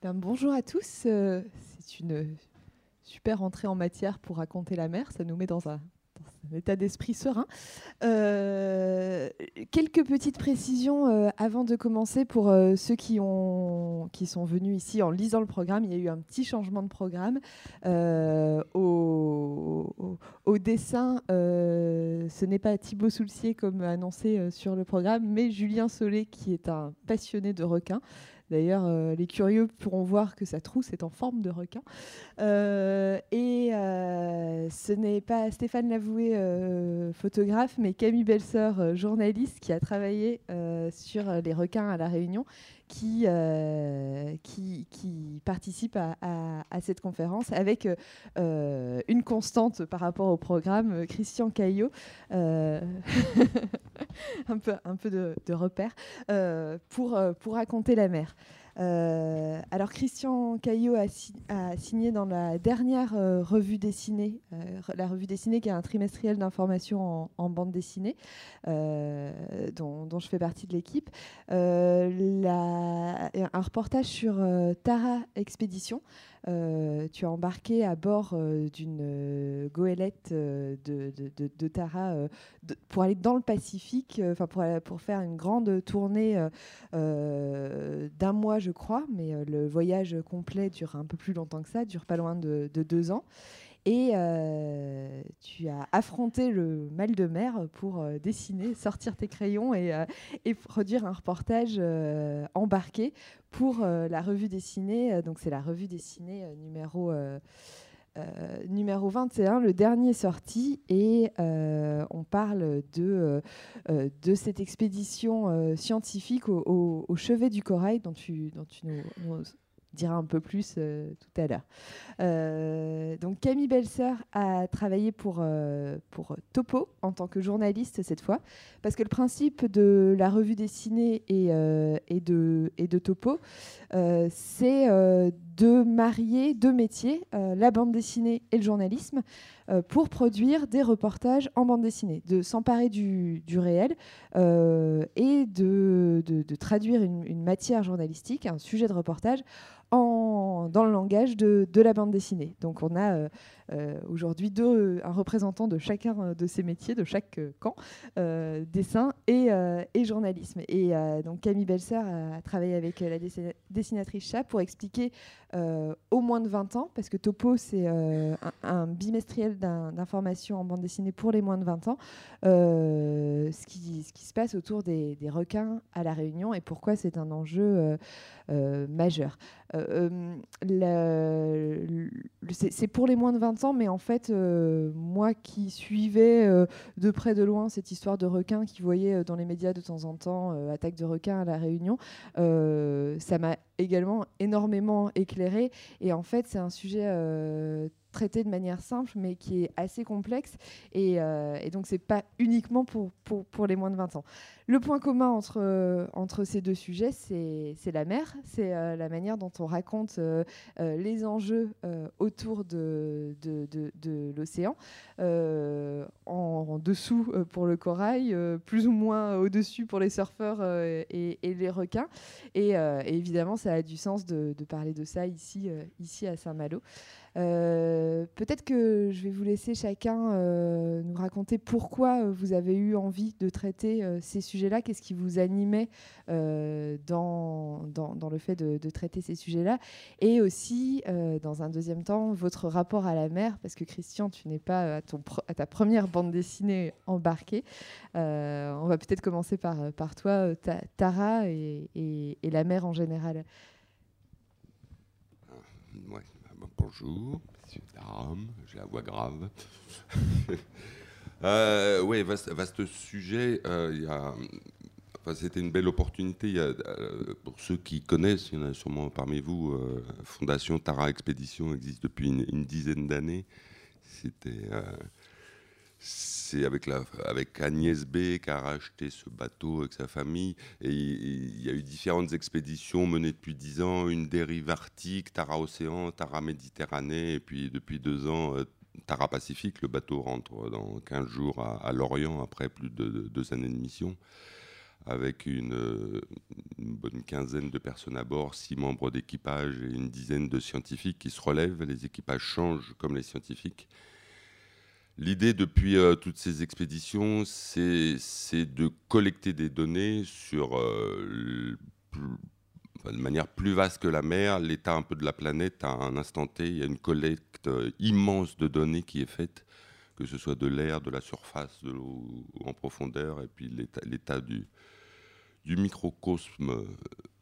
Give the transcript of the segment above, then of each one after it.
Ben, bonjour à tous. Euh, c'est une super entrée en matière pour raconter la mer. Ça nous met dans un, état d'esprit serein. Euh, quelques petites précisions euh, avant de commencer pour ceux qui sont venus ici en lisant le programme. Il y a eu un petit changement de programme. Au, au, dessin, ce n'est pas Thibaut Soulcier comme annoncé sur le programme, mais Julien Solé qui est un passionné de requins. D'ailleurs, euh, les curieux pourront voir que sa trousse est en forme de requin. Euh, et euh, ce n'est pas Stéphane Lavoué, photographe, mais Camille Belseur, journaliste, qui a travaillé sur les requins à La Réunion, qui, qui, qui, participe à, cette conférence avec une constante par rapport au programme, Christian Caillot, un peu, un peu de, de repère, pour, pour raconter la mer. Euh, alors Christian Caillot a, signé dans la dernière euh, revue dessinée, euh, la revue dessinée qui est un trimestriel d'information en, bande dessinée, dont, je fais partie de l'équipe, un reportage sur Tara Expédition. Tu as embarqué à bord d'une goélette de, Tara pour aller dans le Pacifique, pour, faire une grande tournée d'un mois, je crois, mais euh, le voyage complet dure un peu plus longtemps que ça, dure pas loin de, deux ans. Et euh, tu as affronté le mal de mer pour euh, dessiner, sortir tes crayons et, produire un reportage embarqué pour la revue dessinée. donc c'est la revue dessinée numéro euh, numéro 21, le dernier sorti, et euh, on parle de, euh, de cette expédition scientifique au, chevet du corail dont tu, dont tu nous dira un peu plus euh, tout à l'heure. Euh, donc Camille Belser a travaillé pour, euh, pour Topo en tant que journaliste cette fois, parce que le principe de la revue dessinée et, et, de, et de Topo, c'est de marier deux métiers, la bande dessinée et le journalisme, pour produire des reportages en bande dessinée, de s'emparer du, réel et de, traduire une matière journalistique, un sujet de reportage, dans le langage de, de, la bande dessinée. Donc on a euh, euh, aujourd'hui un représentant de chacun de ces métiers, de chaque camp, euh, dessin et, et, journalisme. Et donc Camille Belser a travaillé avec la dessinatrice Chat pour expliquer au moins de 20 ans, parce que Topo c'est un, bimestriel d'information en bande dessinée pour les moins de 20 ans, ce, qui, ce qui se passe autour des, des requins à La Réunion et pourquoi c'est un enjeu majeur. Euh, euh, c'est pour les moins de 20 ans, mais en fait, euh, moi qui suivais de près de loin cette histoire de requin, qui voyait dans les médias de temps en temps attaque de requins à la Réunion, ça m'a également énormément éclairé. Et en fait, c'est un sujet traité de manière simple, mais qui est assez complexe. Et, euh, et donc, c'est pas uniquement pour, pour, les moins de 20 ans. Le point commun entre, euh, entre ces deux sujets, c'est la mer, c'est euh, la manière dont on raconte les enjeux autour de, de, l'océan, en, dessous pour le corail, plus ou moins au-dessus pour les surfeurs et, et, les requins. Et, évidemment, ça a du sens de, parler de ça ici, ici à Saint-Malo. Euh, peut-être que je vais vous laisser chacun euh, nous raconter pourquoi euh, vous avez eu envie de traiter ces sujets-là, qu'est-ce qui vous animait dans, dans, le fait de, traiter ces sujets-là, et aussi, dans un deuxième temps, votre rapport à la mer, parce que Christian, tu n'es pas à, ta première bande dessinée embarquée. on va peut-être commencer par, par toi, Tara, et, la mer en général. Ouais. Bonjour, messieurs, dames, j'ai la voix grave. euh, oui, vaste, sujet. Euh, c'était une belle opportunité. euh, pour ceux qui connaissent, il y en a sûrement parmi vous, euh, Fondation Tara Expédition existe depuis une, dizaine d'années. C'était c'est avec, Agnès B qui a racheté ce bateau avec sa famille. Et il y a eu différentes expéditions menées depuis dix ans, une dérive arctique, Tara Océan, Tara Méditerranée, et puis depuis deux ans, euh, Tara Pacifique. Le bateau rentre dans 15 jours à, Lorient après plus de, deux années de mission avec une, bonne quinzaine de personnes à bord, six membres d'équipage et une dizaine de scientifiques qui se relèvent. Les équipages changent comme les scientifiques. L'idée depuis euh, toutes ces expéditions, c'est de collecter des données sur, euh, de manière plus vaste que la mer, l'état un peu de la planète à un instant T. Il y a une collecte euh, immense de données qui est faite, que ce soit de l'air, de la surface, de l'eau en profondeur, et puis l'état du, du microcosme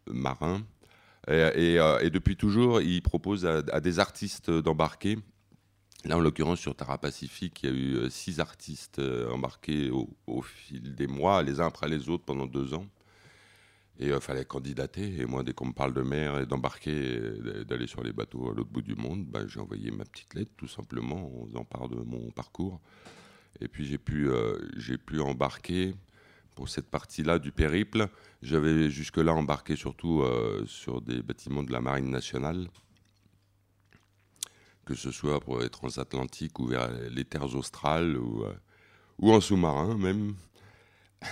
marin. Et, depuis toujours, il propose à des artistes d'embarquer Là, en l'occurrence, sur Tara Pacifique, il y a eu euh, six artistes euh, embarqués au, fil des mois, les uns après les autres, pendant deux ans. Et il euh, fallait candidater. Et moi, dès qu'on me parle de mer et d'embarquer, d'aller sur les bateaux à l'autre bout du monde, bah, j'ai envoyé ma petite lettre, tout simplement, en faisant part de mon parcours. Et puis, j'ai pu, j'ai pu embarquer pour cette partie-là du périple. J'avais jusque-là embarqué surtout sur des bâtiments de la Marine nationale que ce soit pour les transatlantiques ou vers les terres australes ou, euh, en sous-marin même.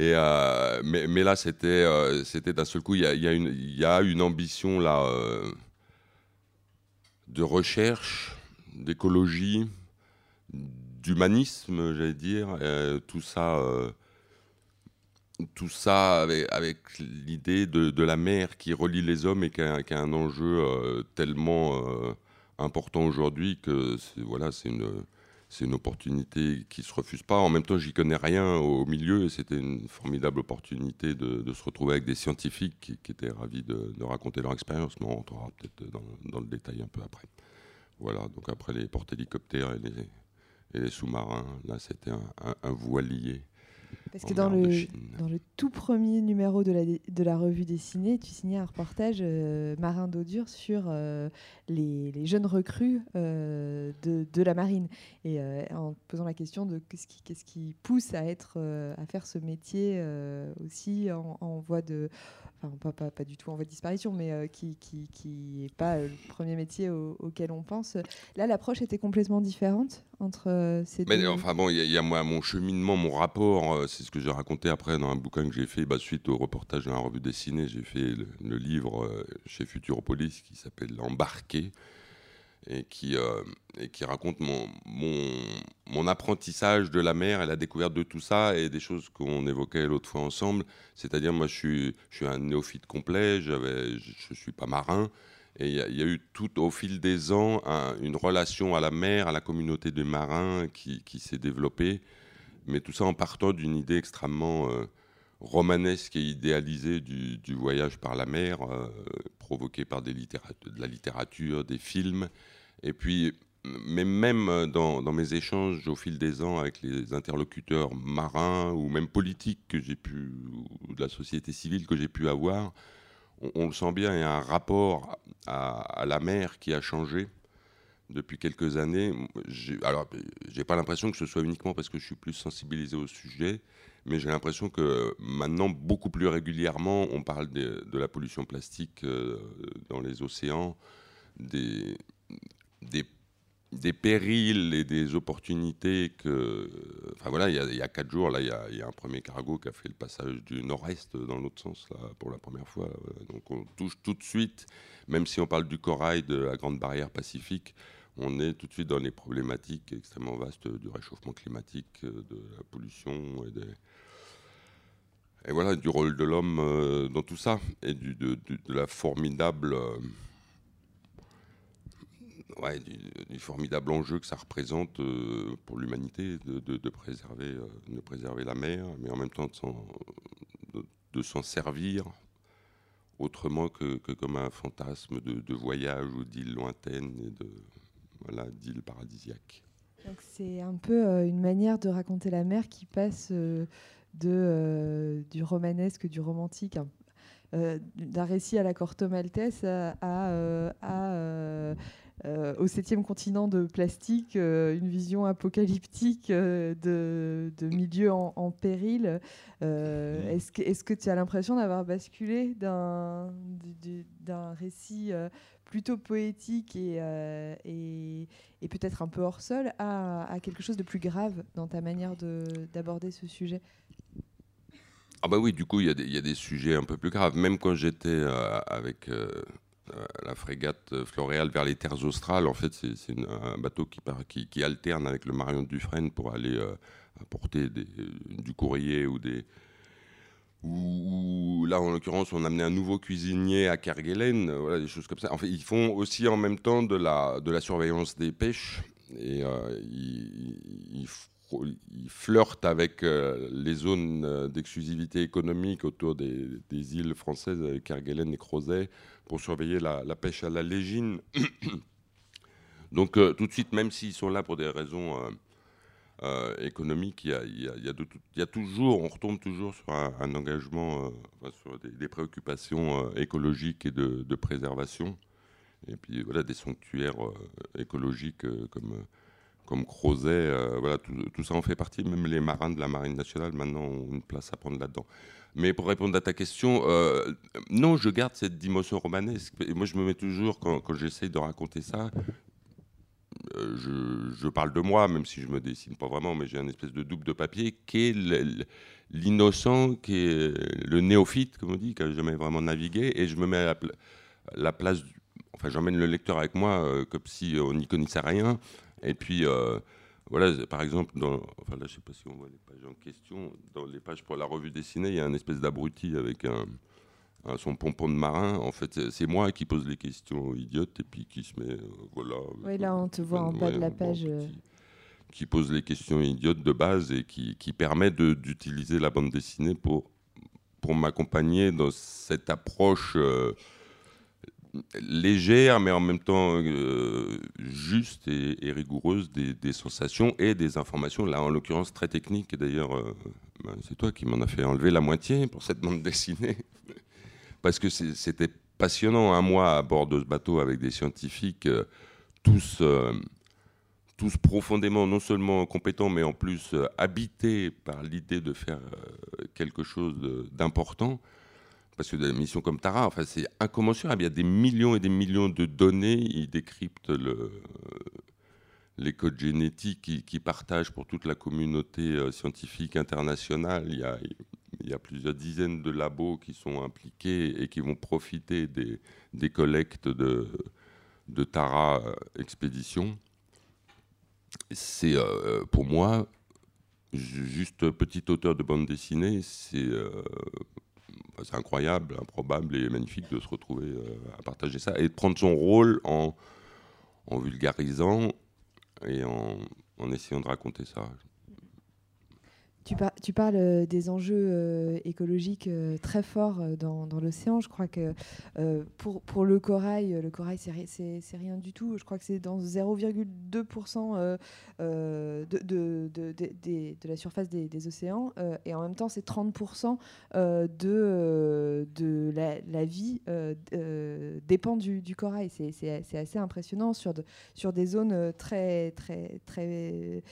Euh, mais, là, c'était euh, c'était d'un seul coup, il y a, y, a y a, une ambition là de recherche, d'écologie, d'humanisme, j'allais dire. tout ça tout ça avec, l'idée de, la mer qui relie les hommes et qui a, un enjeu euh, tellement euh, important aujourd'hui que voilà, c'est une, une opportunité qui ne se refuse pas. En même temps, j'y connais rien au milieu et c'était une formidable opportunité de, se retrouver avec des scientifiques qui, étaient ravis de, raconter leur expérience. Mais on rentrera peut-être dans, le détail un peu après. Voilà, donc après les porte-hélicoptères et les, sous-marins, là c'était un, un voilier parce que dans le, dans le tout premier numéro de la, de la revue dessinée, tu signais un reportage euh, marin d'eau dure sur euh, les, les, jeunes recrues euh, de, de, la marine. Et en posant la question de qu'est-ce qui, qu'est-ce qui pousse à, être, à faire ce métier aussi en, en voie de pas, pas, pas, du tout en voie de disparition, mais euh, qui n'est qui, pas euh, le premier métier auquel on pense. Là, l'approche était complètement différente entre euh, ces mais, Enfin bon, il y, a moi, mon cheminement, mon rapport, c'est ce que j'ai raconté après dans un bouquin que j'ai fait bah, suite au reportage dans la revue dessinée. J'ai fait le, livre chez Futuropolis qui s'appelle L'embarqué et qui, euh, et qui raconte mon, mon, apprentissage de la mer et la découverte de tout ça et des choses qu'on évoquait l'autre fois ensemble. C'est-à-dire, moi, je suis, je suis un néophyte complet, je ne suis pas marin. Et il y, a eu tout au fil des ans une relation à la mer, à la communauté des marins qui, qui s'est développée. Mais tout ça en partant d'une idée extrêmement euh, romanesque et idéalisée du, voyage par la mer, euh, provoqué par de la littérature, des films et puis, mais même dans, mes échanges au fil des ans avec les interlocuteurs marins ou même politiques que j'ai pu, ou de la société civile que j'ai pu avoir, on, le sent bien, il y a un rapport à, la mer qui a changé depuis quelques années. Alors, j'ai pas l'impression que ce soit uniquement parce que je suis plus sensibilisé au sujet, mais j'ai l'impression que maintenant, beaucoup plus régulièrement, on parle de, la pollution plastique euh, dans les océans, des, périls et des opportunités que. Enfin voilà, il y, a quatre jours, là, il y, a un premier cargo qui a fait le passage du nord-est dans l'autre sens, là, pour la première fois. Donc on touche tout de suite, même si on parle du corail de la Grande Barrière Pacifique, on est tout de suite dans les problématiques extrêmement vastes du réchauffement climatique, de la pollution et des et voilà, du rôle de l'homme euh, dans tout ça, et du, de, la formidable euh, ouais, du, formidable enjeu que ça représente euh, pour l'humanité de, préserver, de préserver la mer, mais en même temps de s'en servir autrement que, comme un fantasme de, voyage ou d'île lointaine et de voilà, d'île paradisiaque. C'est un peu une manière de raconter la mer qui passe de, du romanesque, du romantique, d'un récit à la Corto Maltese à, à euh, au septième continent de plastique, euh, une vision apocalyptique euh, de, de, milieux en, péril. Est-ce que, est que, tu as l'impression d'avoir basculé d'un récit plutôt poétique et, et, peut-être un peu hors sol à, à, quelque chose de plus grave dans ta manière d'aborder ce sujet? Ah bah oui, du coup, il y, a des sujets un peu plus graves. Même quand j'étais avec la frégate Floréal vers les terres australes, en fait, c'est un bateau qui, qui, alterne avec le Marion Dufresne pour aller apporter du courrier ou des, ou là, en l'occurrence, on a amené un nouveau cuisinier à Kerguelen, euh, voilà, des choses comme ça. En fait, ils font aussi en même temps de la, de la surveillance des pêches et euh, ils, flirtent avec euh, les zones d'exclusivité économique autour des, îles françaises, Kerguelen et Crozet, pour surveiller la, pêche à la légine. Donc, tout de suite, même s'ils sont là pour des raisons euh, économique, il toujours, on retombe toujours sur un, engagement, euh, sur des, préoccupations euh, écologiques et de, préservation. Et puis voilà, des sanctuaires écologiques comme, comme Crozet, voilà, tout, ça en fait partie. Même les marins de la Marine nationale maintenant ont une place à prendre là-dedans. Mais pour répondre à ta question, non, je garde cette dimension romanesque. Et moi, je me mets toujours, quand, quand j'essaye de raconter ça, euh, je, parle de moi, même si je me dessine pas vraiment, mais j'ai un espèce de double de papier qui est l'innocent, qui est le néophyte, comme on dit, qui n'a jamais vraiment navigué, et je me mets à la, place, enfin j'emmène le lecteur avec moi euh, comme si on n'y connaissait rien, et puis euh, voilà, par exemple, dans, enfin là je sais pas si on voit les pages en question, dans les pages pour la revue dessinée, il y a un espèce d'abruti avec un son pompon de marin, en fait, c'est moi qui pose les questions idiotes et puis qui se met, euh, voilà. Oui, là, on te voit en bas de la page. Euh. Qui, pose les questions idiotes de base et qui, qui permet d'utiliser la bande dessinée pour, pour m'accompagner dans cette approche euh, légère, mais en même temps juste et, rigoureuse des, sensations et des informations, là, en l'occurrence, très techniques. Et d'ailleurs, ben, c'est toi qui m'en as fait enlever la moitié pour cette bande dessinée parce que c'était passionnant, un mois à bord de ce bateau avec des scientifiques, euh, tous, euh, tous profondément, non seulement compétents, mais en plus euh, habités par l'idée de faire quelque chose d'important. Parce que des missions comme Tara, enfin, c'est incommensurable. Il y a des millions et des millions de données. Ils décryptent le, les codes génétiques qu'ils partagent pour toute la communauté scientifique internationale. Il y a, il plusieurs dizaines de labos qui sont impliqués et qui vont profiter des, collectes de, Tara euh, Expédition. C'est euh, pour moi, juste petit auteur de bande dessinée, euh, c'est incroyable, improbable et magnifique de se retrouver à partager ça et de prendre son rôle en, vulgarisant et en essayant de raconter ça. Tu, parles euh, des enjeux euh, écologiques euh, très forts dans, l'océan. Je crois que pour, le corail, le corail, c'est rien du tout. Je crois que c'est dans 0,2% de, la surface des, océans. et en même temps, c'est 30% de, la, vie dépend du, corail. C'est assez impressionnant sur, sur des zones très, très, très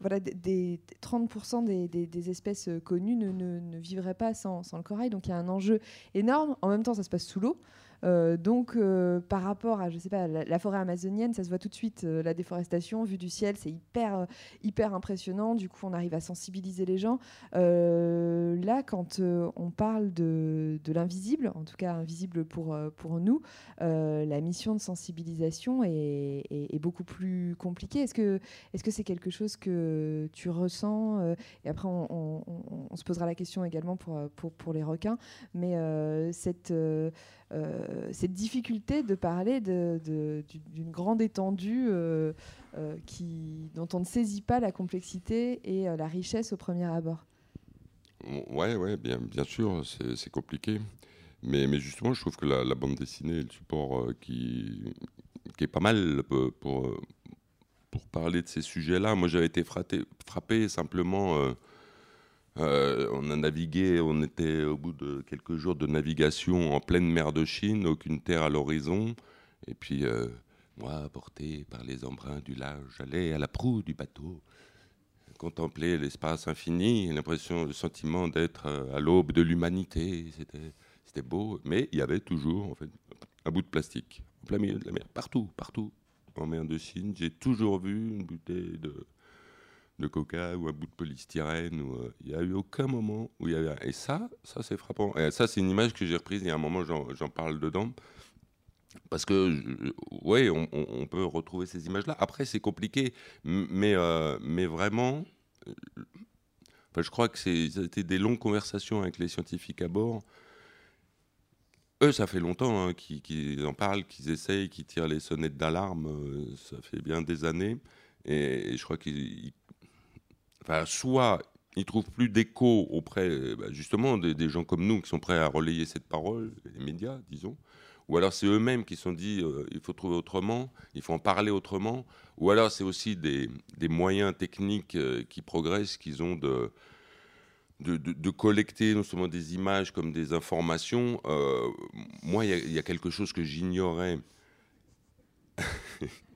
voilà, des, 30% des, espèces connues ne, ne, vivraient pas sans, sans, le corail. Donc il y a un enjeu énorme. En même temps, ça se passe sous l'eau. Euh, donc, euh, par rapport à, je sais pas, la, forêt amazonienne, ça se voit tout de suite, euh, la déforestation, vue du ciel, c'est hyper, hyper impressionnant. Du coup, on arrive à sensibiliser les gens. là, quand on parle de, de l'invisible, en tout cas invisible pour, pour nous, la mission de sensibilisation est, beaucoup plus compliquée. Est-ce que est-ce que c'est quelque chose que tu ressens Et après, on, on, se posera la question également pour, pour, pour les requins. Mais cette cette difficulté de parler d'une grande étendue euh, euh, qui, dont on ne saisit pas la complexité et la richesse au premier abord. Ouais, ouais, bien, bien sûr, c'est compliqué. Mais, justement, je trouve que la, bande dessinée est le support qui, est pas mal pour, parler de ces sujets-là. Moi, j'avais été frappé, frappé simplement euh, on a navigué, on était au bout de quelques jours de navigation en pleine mer de Chine, aucune terre à l'horizon. Et puis, euh, moi, porté par les embruns du large, j'allais à la proue du bateau, contempler l'espace infini, l'impression, le sentiment d'être euh, à l'aube de l'humanité. C'était beau, mais il y avait toujours en fait, un bout de plastique, en plein milieu de la mer, partout, partout. En mer de Chine, j'ai toujours vu une bouteille de de coca ou un bout de polystyrène. Euh, il n'y a eu aucun moment où il y avait. Et ça, ça c'est frappant. Et ça, c'est une image que j'ai reprise. Il y a un moment, j'en parle dedans. Parce que, oui, on, peut retrouver ces images-là. Après, c'est compliqué. Mais, euh, mais vraiment, euh, enfin, je crois que c'était des longues conversations avec les scientifiques à bord. Eux, ça fait longtemps hein, qu'ils en parlent, qu'ils essayent, qu'ils tirent les sonnettes d'alarme. ça fait bien des années. Et, je crois qu'ils soit ils trouvent plus d'écho auprès, euh, bah, justement, des, gens comme nous qui sont prêts à relayer cette parole, les médias, disons, ou alors c'est eux-mêmes qui se sont dit euh, il faut trouver autrement, il faut en parler autrement, ou alors c'est aussi des, moyens techniques euh, qui progressent, qu'ils ont de, de, collecter non seulement des images comme des informations. moi, il y, a quelque chose que j'ignorais.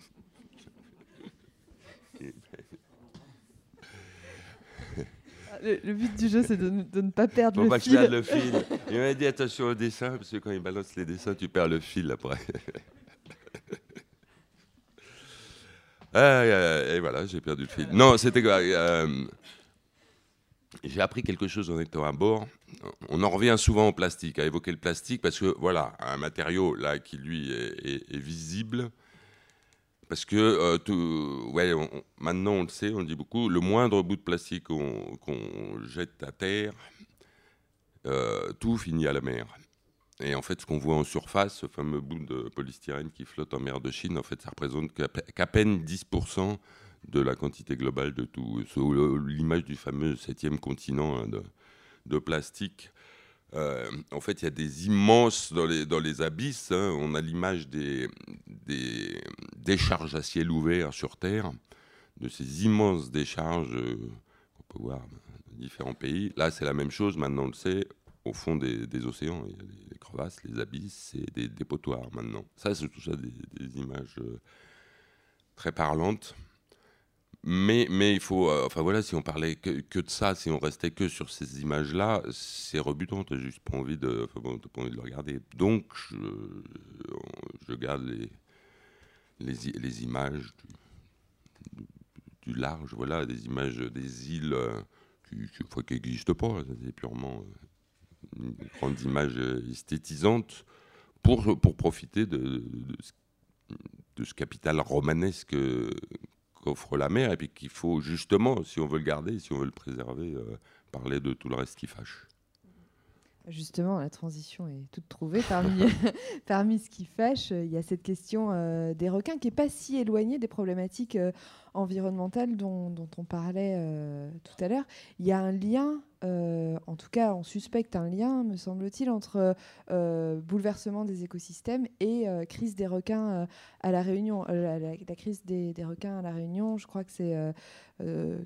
le, but du jeu, c'est de, ne pas perdre le, fil. le fil. Il m'a dit attention au dessin, parce que quand il balance les dessins, tu perds le fil après. et voilà, j'ai perdu le fil. Non, c'était euh, j'ai appris quelque chose en étant à bord. On en revient souvent au plastique, à évoquer le plastique, parce que voilà, un matériau là qui lui est visible, parce que euh, ouais, maintenant on le sait, on le dit beaucoup, le moindre bout de plastique qu'on jette à terre, euh, tout finit à la mer. Et en fait, ce qu'on voit en surface, ce fameux bout de polystyrène qui flotte en mer de Chine, en fait, ça représente qu'à peine 10% de la quantité globale de tout. L'image du fameux septième continent hein, de, de, plastique euh, en fait, il y a des immenses, dans les, abysses, hein, on a l'image des, des décharges à ciel ouvert sur Terre, de ces immenses décharges euh, qu'on peut voir dans différents pays. Là, c'est la même chose, maintenant on le sait, au fond des, océans, il y a les, crevasses, les abysses, et des dépotoirs maintenant. Ça, c'est tout ça des, des images euh, très parlantes. Mais, mais il faut, euh, enfin voilà, si on parlait que, que, de ça, si on restait que sur ces images-là, c'est rebutant. T'as juste pas envie de, enfin bon, pas envie de le regarder. Donc, je, je garde les, les, les images du, du, large, voilà, des images des îles euh, qui, n'existent pas. C'est purement euh, une grande image esthétisante pour, pour profiter de, de ce capital romanesque qu'offre la mer et puis qu'il faut justement, si on veut le garder, si on veut le préserver, euh, parler de tout le reste qui fâche. Justement, la transition est toute trouvée. Parmi, parmi ce qui fâche, il y a cette question euh, des requins qui n'est pas si éloignée des problématiques euh, environnementales dont, on parlait tout à l'heure. Il y a un lien euh, en tout cas, on suspecte un lien, me semble-t-il, entre euh, bouleversement des écosystèmes et euh, crise des requins à la Réunion. La, crise des, requins à la Réunion, je crois que c'est,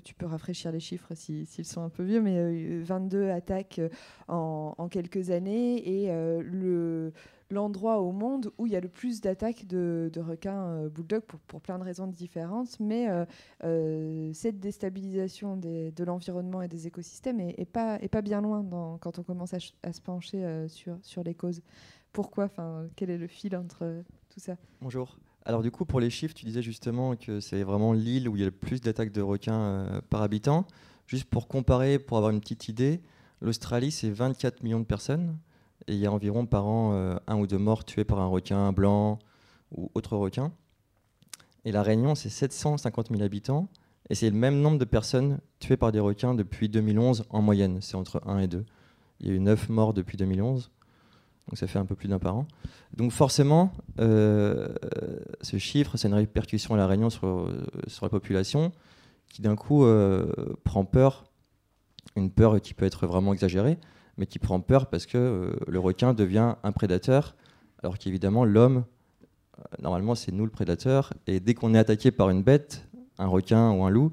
tu peux rafraîchir les chiffres s'ils sont un peu vieux, mais 22 attaques en, en, quelques années et le l'endroit au monde où il y a le plus d'attaques de, requins euh, bulldogs pour, plein de raisons différentes. Mais euh, euh, cette déstabilisation de l'environnement et des écosystèmes est, pas, bien loin quand on commence à, se pencher sur, sur les causes. Pourquoi enfin, Quel est le fil entre tout ça? Bonjour. Alors du coup, pour les chiffres, tu disais justement que c'est vraiment l'île où il y a le plus d'attaques de requins par habitant. Juste pour comparer, pour avoir une petite idée, l'Australie, c'est 24 millions de personnes et il y a environ par an euh, un ou deux morts tués par un requin blanc ou autre requin. Et la Réunion, c'est 750 000 habitants, et c'est le même nombre de personnes tuées par des requins depuis 2011 en moyenne, c'est entre 1 et 2. Il y a eu 9 morts depuis 2011, donc ça fait un peu plus d'un par an. Donc forcément, euh, ce chiffre, c'est une répercussion à la Réunion sur, la population qui d'un coup euh, prend peur, une peur qui peut être vraiment exagérée, mais qui prend peur parce que euh, le requin devient un prédateur, alors qu'évidemment l'homme, euh, normalement c'est nous le prédateur, et dès qu'on est attaqué par une bête, un requin ou un loup,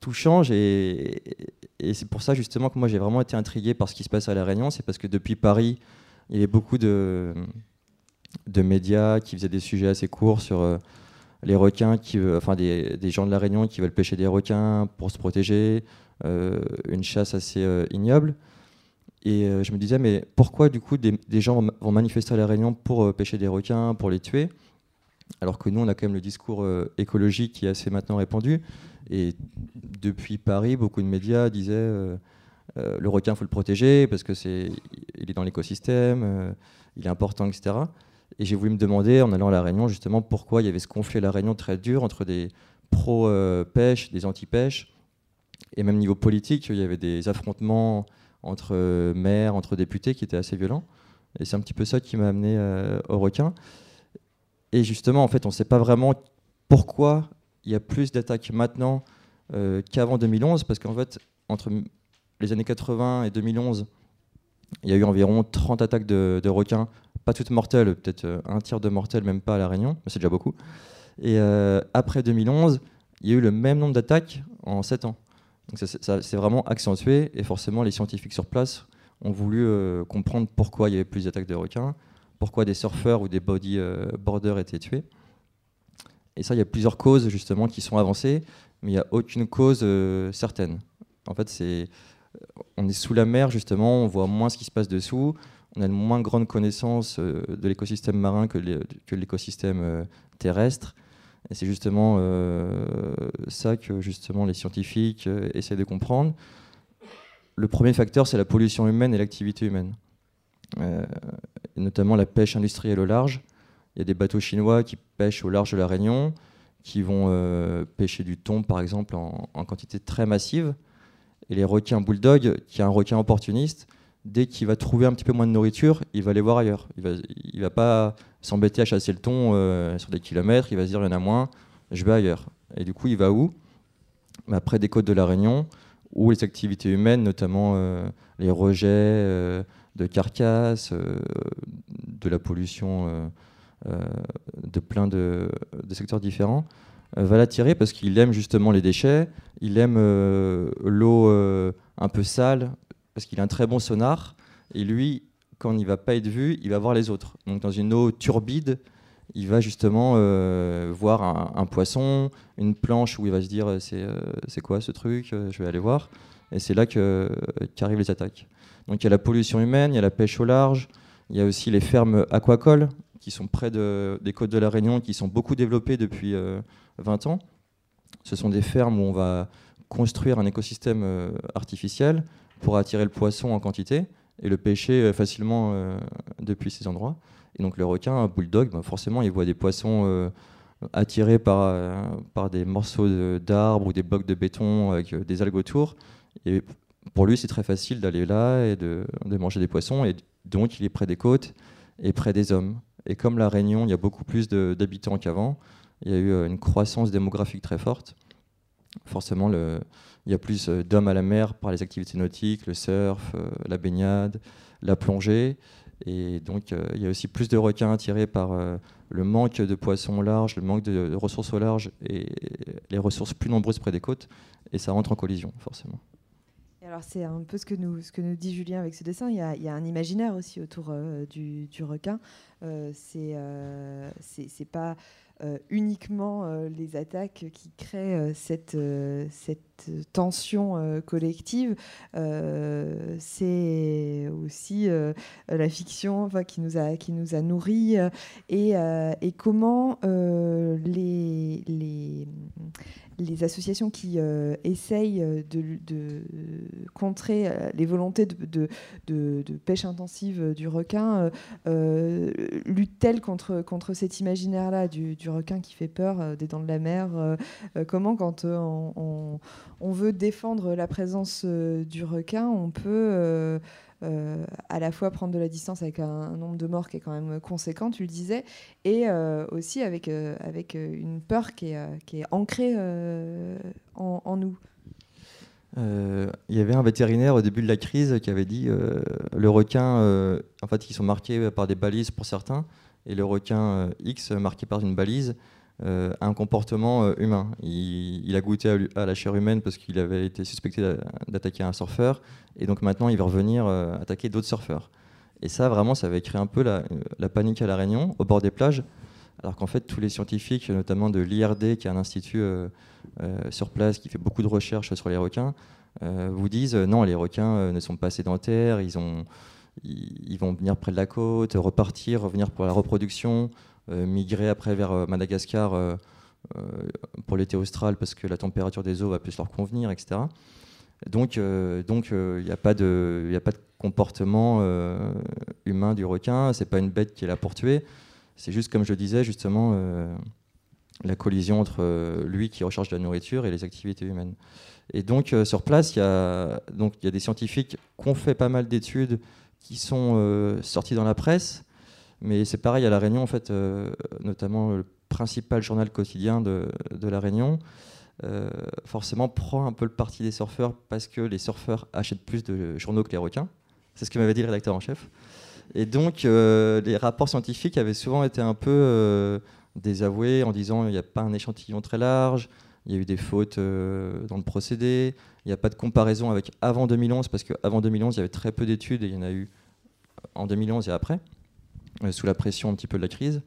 tout change et, c'est pour ça justement que moi j'ai vraiment été intrigué par ce qui se passe à La Réunion, c'est parce que depuis Paris, il y avait beaucoup de, médias qui faisaient des sujets assez courts sur euh, les requins, qui, enfin des, gens de La Réunion qui veulent pêcher des requins pour se protéger, une chasse assez ignoble. Et euh, je me disais, mais pourquoi du coup des, gens vont manifester à La Réunion pour euh, pêcher des requins, pour les tuer alors que nous, on a quand même le discours euh, écologique qui est assez maintenant répandu. Et depuis Paris, beaucoup de médias disaient le requin, il faut le protéger parce que c'est, il est dans l'écosystème, il est important, etc. Et j'ai voulu me demander, en allant à La Réunion, justement, pourquoi il y avait ce conflit à La Réunion très dur entre des pro-pêche, des anti-pêche, et même niveau politique, il y avait des affrontements entre maires, entre députés qui étaient assez violents. Et c'est un petit peu ça qui m'a amené au requin. Et justement, en fait, on ne sait pas vraiment pourquoi il y a plus d'attaques maintenant euh, qu'avant 2011, parce qu'en fait, entre les années 80 et 2011, il y a eu environ 30 attaques de, requins, pas toutes mortelles, peut-être euh, un tiers de mortelles, même pas à La Réunion, mais c'est déjà beaucoup. Et euh, après 2011, il y a eu le même nombre d'attaques en 7 ans. Ça, c'est vraiment accentué, et forcément, les scientifiques sur place ont voulu comprendre pourquoi il y avait plus d'attaques de requins, pourquoi des surfeurs ou des bodyboarders étaient tués. Et ça, il y a plusieurs causes justement qui sont avancées, mais il n'y a aucune cause euh, certaine. En fait, c'est, on est sous la mer justement, on voit moins ce qui se passe dessous, on a une moins grande connaissance euh, de l'écosystème marin que, l'écosystème euh, terrestre. Et c'est justement ça que justement les scientifiques essaient de comprendre. Le premier facteur, c'est la pollution humaine et l'activité humaine, notamment la pêche industrielle au large. Il y a des bateaux chinois qui pêchent au large de la Réunion, qui vont euh, pêcher du thon, par exemple, en, quantité très massive. Et les requins bulldog, qui est un requin opportuniste, dès qu'il va trouver un petit peu moins de nourriture, il va aller voir ailleurs. Il va, va pas s'embêter à chasser le thon euh, sur des kilomètres, il va se dire il y en a moins, je vais ailleurs. Et du coup, il va où? Bah, Près des côtes de la Réunion, où les activités humaines, notamment euh, les rejets de carcasses, de la pollution euh, de plein de, secteurs différents, euh, va l'attirer parce qu'il aime justement les déchets, il aime euh, l'eau un peu sale, parce qu'il a un très bon sonar, et lui, quand il ne va pas être vu, il va voir les autres. Donc dans une eau turbide, il va justement voir un, poisson, une planche où il va se dire c'est quoi ce truc, je vais aller voir. Et c'est là qu'arrivent les attaques. Donc il y a la pollution humaine, il y a la pêche au large, il y a aussi les fermes aquacoles qui sont près des côtes de la Réunion, qui sont beaucoup développées depuis 20 euh, ans. Ce sont des fermes où on va construire un écosystème euh, artificiel pour attirer le poisson en quantité et le pêcher euh, facilement depuis ces endroits. Et donc le requin, un bulldog, bah, forcément, il voit des poissons attirés par, par des morceaux d'arbres ou des blocs de béton avec des algues autour. Et pour lui, c'est très facile d'aller là et de, de, manger des poissons. Et donc, il est près des côtes et près des hommes. Et comme la Réunion, il y a beaucoup plus d'habitants qu'avant, il y a eu euh, une croissance démographique très forte. Forcément, le, il y a plus euh, d'hommes à la mer par les activités nautiques, le surf, euh, la baignade, la plongée. Et donc, il y a aussi plus de requins attirés par le manque de poissons au large, le manque de, ressources au large et les ressources plus nombreuses près des côtes. Et ça rentre en collision, forcément. Alors c'est un peu ce que, nous, ce que nous dit Julien avec ce dessin. Il y a, un imaginaire aussi autour du, du, requin. Euh, euh, c'est pas euh, uniquement les attaques qui créent cette, cette tension collective, c'est aussi la fiction qui, nous a, qui nous a nourris et, et comment les, les les associations qui euh, essayent euh, de, contrer euh, les volontés de, pêche intensive du requin luttent-elles contre, contre cet imaginaire-là du, requin qui fait peur, des dents de la mer Comment, quand on, on, veut défendre la présence du requin, on peut euh, à la fois prendre de la distance avec un, nombre de morts qui est quand même conséquent, tu le disais, et euh, aussi avec, euh, avec une peur qui est, qui est ancrée en, nous. Il y avait un vétérinaire au début de la crise qui avait dit le requin, en fait, ils sont marqués par des balises pour certains, et le requin X marqué par une balise, euh, un comportement euh, humain. Il, a goûté à, la chair humaine parce qu'il avait été suspecté d'attaquer un surfeur, et donc maintenant il va revenir euh, attaquer d'autres surfeurs. Et ça, vraiment, ça avait créé un peu la, panique à La Réunion, au bord des plages, alors qu'en fait, tous les scientifiques, notamment de l'IRD, qui est un institut sur place qui fait beaucoup de recherches sur les requins, vous disent non, les requins ne sont pas sédentaires, ils, ont, ils, vont venir près de la côte, repartir, revenir pour la reproduction. Euh, migrer après vers euh, Madagascar euh, pour l'été austral parce que la température des eaux va plus leur convenir, etc. Donc, il n'y a pas de, a pas de comportement humain du requin. C'est pas une bête qui est là pour tuer. C'est juste, comme je disais, justement, la collision entre lui qui recherche de la nourriture et les activités humaines. Et donc, sur place, il y a, y des scientifiques qui ont fait pas mal d'études qui sont sorties dans la presse. Mais c'est pareil à La Réunion, en fait, notamment le principal journal quotidien de, de La Réunion, euh, forcément prend un peu le parti des surfeurs parce que les surfeurs achètent plus de journaux que les requins. C'est ce que m'avait dit le rédacteur en chef. Et donc, euh, les rapports scientifiques avaient souvent été un peu euh, désavoués en disant il n'y a pas un échantillon très large, il y a eu des fautes dans le procédé, il n'y a pas de comparaison avec avant 2011, parce qu'avant 2011, il y avait très peu d'études et il y en a eu en 2011 et après, sous la pression un petit peu de la crise.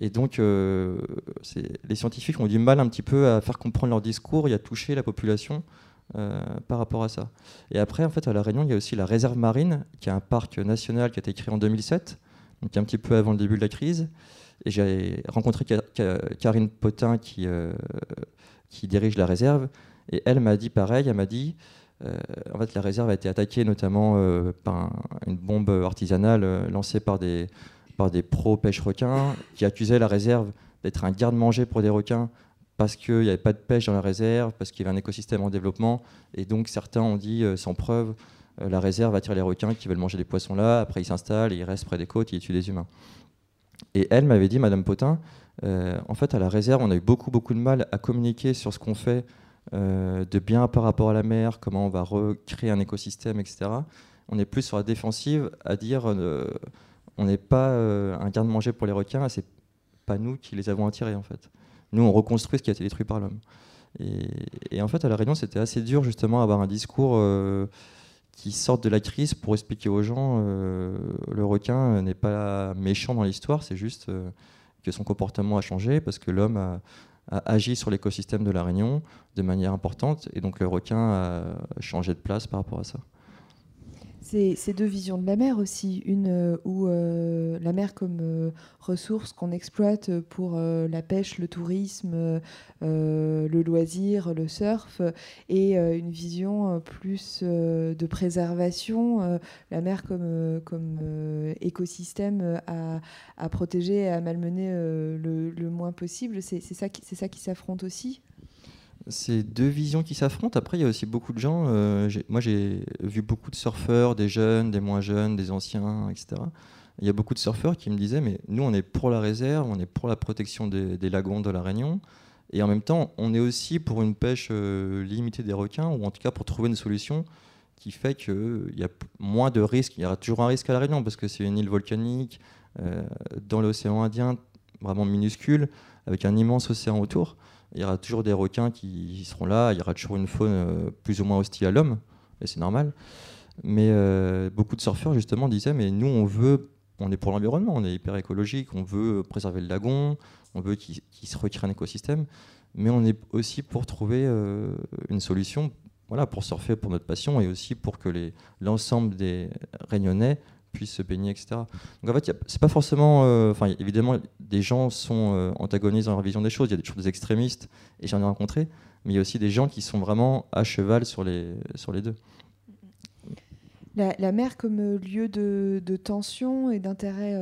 Et donc, euh, les scientifiques ont du mal un petit peu à faire comprendre leur discours et à toucher la population euh, par rapport à ça. Et après, en fait, à La Réunion, il y a aussi la réserve marine, qui est un parc national qui a été créé en 2007, donc un petit peu avant le début de la crise. Et j'ai rencontré Karine Potin, qui, euh, qui dirige la réserve, et elle m'a dit pareil, elle m'a dit... en fait, la réserve a été attaquée notamment par une bombe artisanale lancée par des, par des pros pêche requins qui accusaient la réserve d'être un garde-manger pour des requins parce qu'il n'y avait pas de pêche dans la réserve, parce qu'il y avait un écosystème en développement. Et donc certains ont dit, euh, sans preuve, euh, la réserve attire les requins qui veulent manger des poissons là, après ils s'installent, ils restent près des côtes, ils tuent des humains. Et elle m'avait dit, Madame Potin, euh, en fait à la réserve, on a eu beaucoup beaucoup de mal à communiquer sur ce qu'on fait de bien par rapport à la mer, comment on va recréer un écosystème, etc. On est plus sur la défensive à dire on n'est pas euh, un garde-manger pour les requins, c'est pas nous qui les avons attirés en fait. Nous, on reconstruit ce qui a été détruit par l'homme. Et, en fait, à la Réunion, c'était assez dur justement d'avoir un discours euh, qui sorte de la crise pour expliquer aux gens euh, le requin n'est pas méchant dans l'histoire, c'est juste que son comportement a changé parce que l'homme a, a, agi sur l'écosystème de la Réunion de manière importante et donc le requin a changé de place par rapport à ça ces, deux visions de la mer aussi, une euh, où euh, la mer comme euh, ressource qu'on exploite pour la pêche, le tourisme, le loisir, le surf, et une vision plus de préservation, la mer comme, comme écosystème à, à, protéger, à malmener le, le, moins possible. C'est ça qui, ça qui s'affronte aussi c'est deux visions qui s'affrontent. Après, il y a aussi beaucoup de gens. Euh, moi, j'ai vu beaucoup de surfeurs, des jeunes, des moins jeunes, des anciens, etc. Il y a beaucoup de surfeurs qui me disaient Mais nous, on est pour la réserve, on est pour la protection des, lagons de la Réunion. Et en même temps, on est aussi pour une pêche euh, limitée des requins, ou en tout cas pour trouver une solution qui fait qu'il y a moins de risques. Il y aura toujours un risque à la Réunion parce que c'est une île volcanique euh, dans l'océan Indien, vraiment minuscule, avec un immense océan autour il y aura toujours des requins qui seront là, il y aura toujours une faune euh, plus ou moins hostile à l'homme, et c'est normal. Mais euh, beaucoup de surfeurs justement disaient, mais nous on veut, on est pour l'environnement, on est hyper écologique, on veut préserver le lagon, on veut qu'il se recrée un écosystème, mais on est aussi pour trouver euh, une solution voilà, pour surfer pour notre passion et aussi pour que l'ensemble des Réunionnais puissent se baigner, etc. Donc en fait, c'est pas forcément. Euh, enfin, évidemment, des gens sont euh, antagonistes dans leur vision des choses. Il y a toujours des extrémistes, et j'en ai rencontré. Mais il y a aussi des gens qui sont vraiment à cheval sur les, sur les deux. La, mer comme euh, lieu de, tension et d'intérêt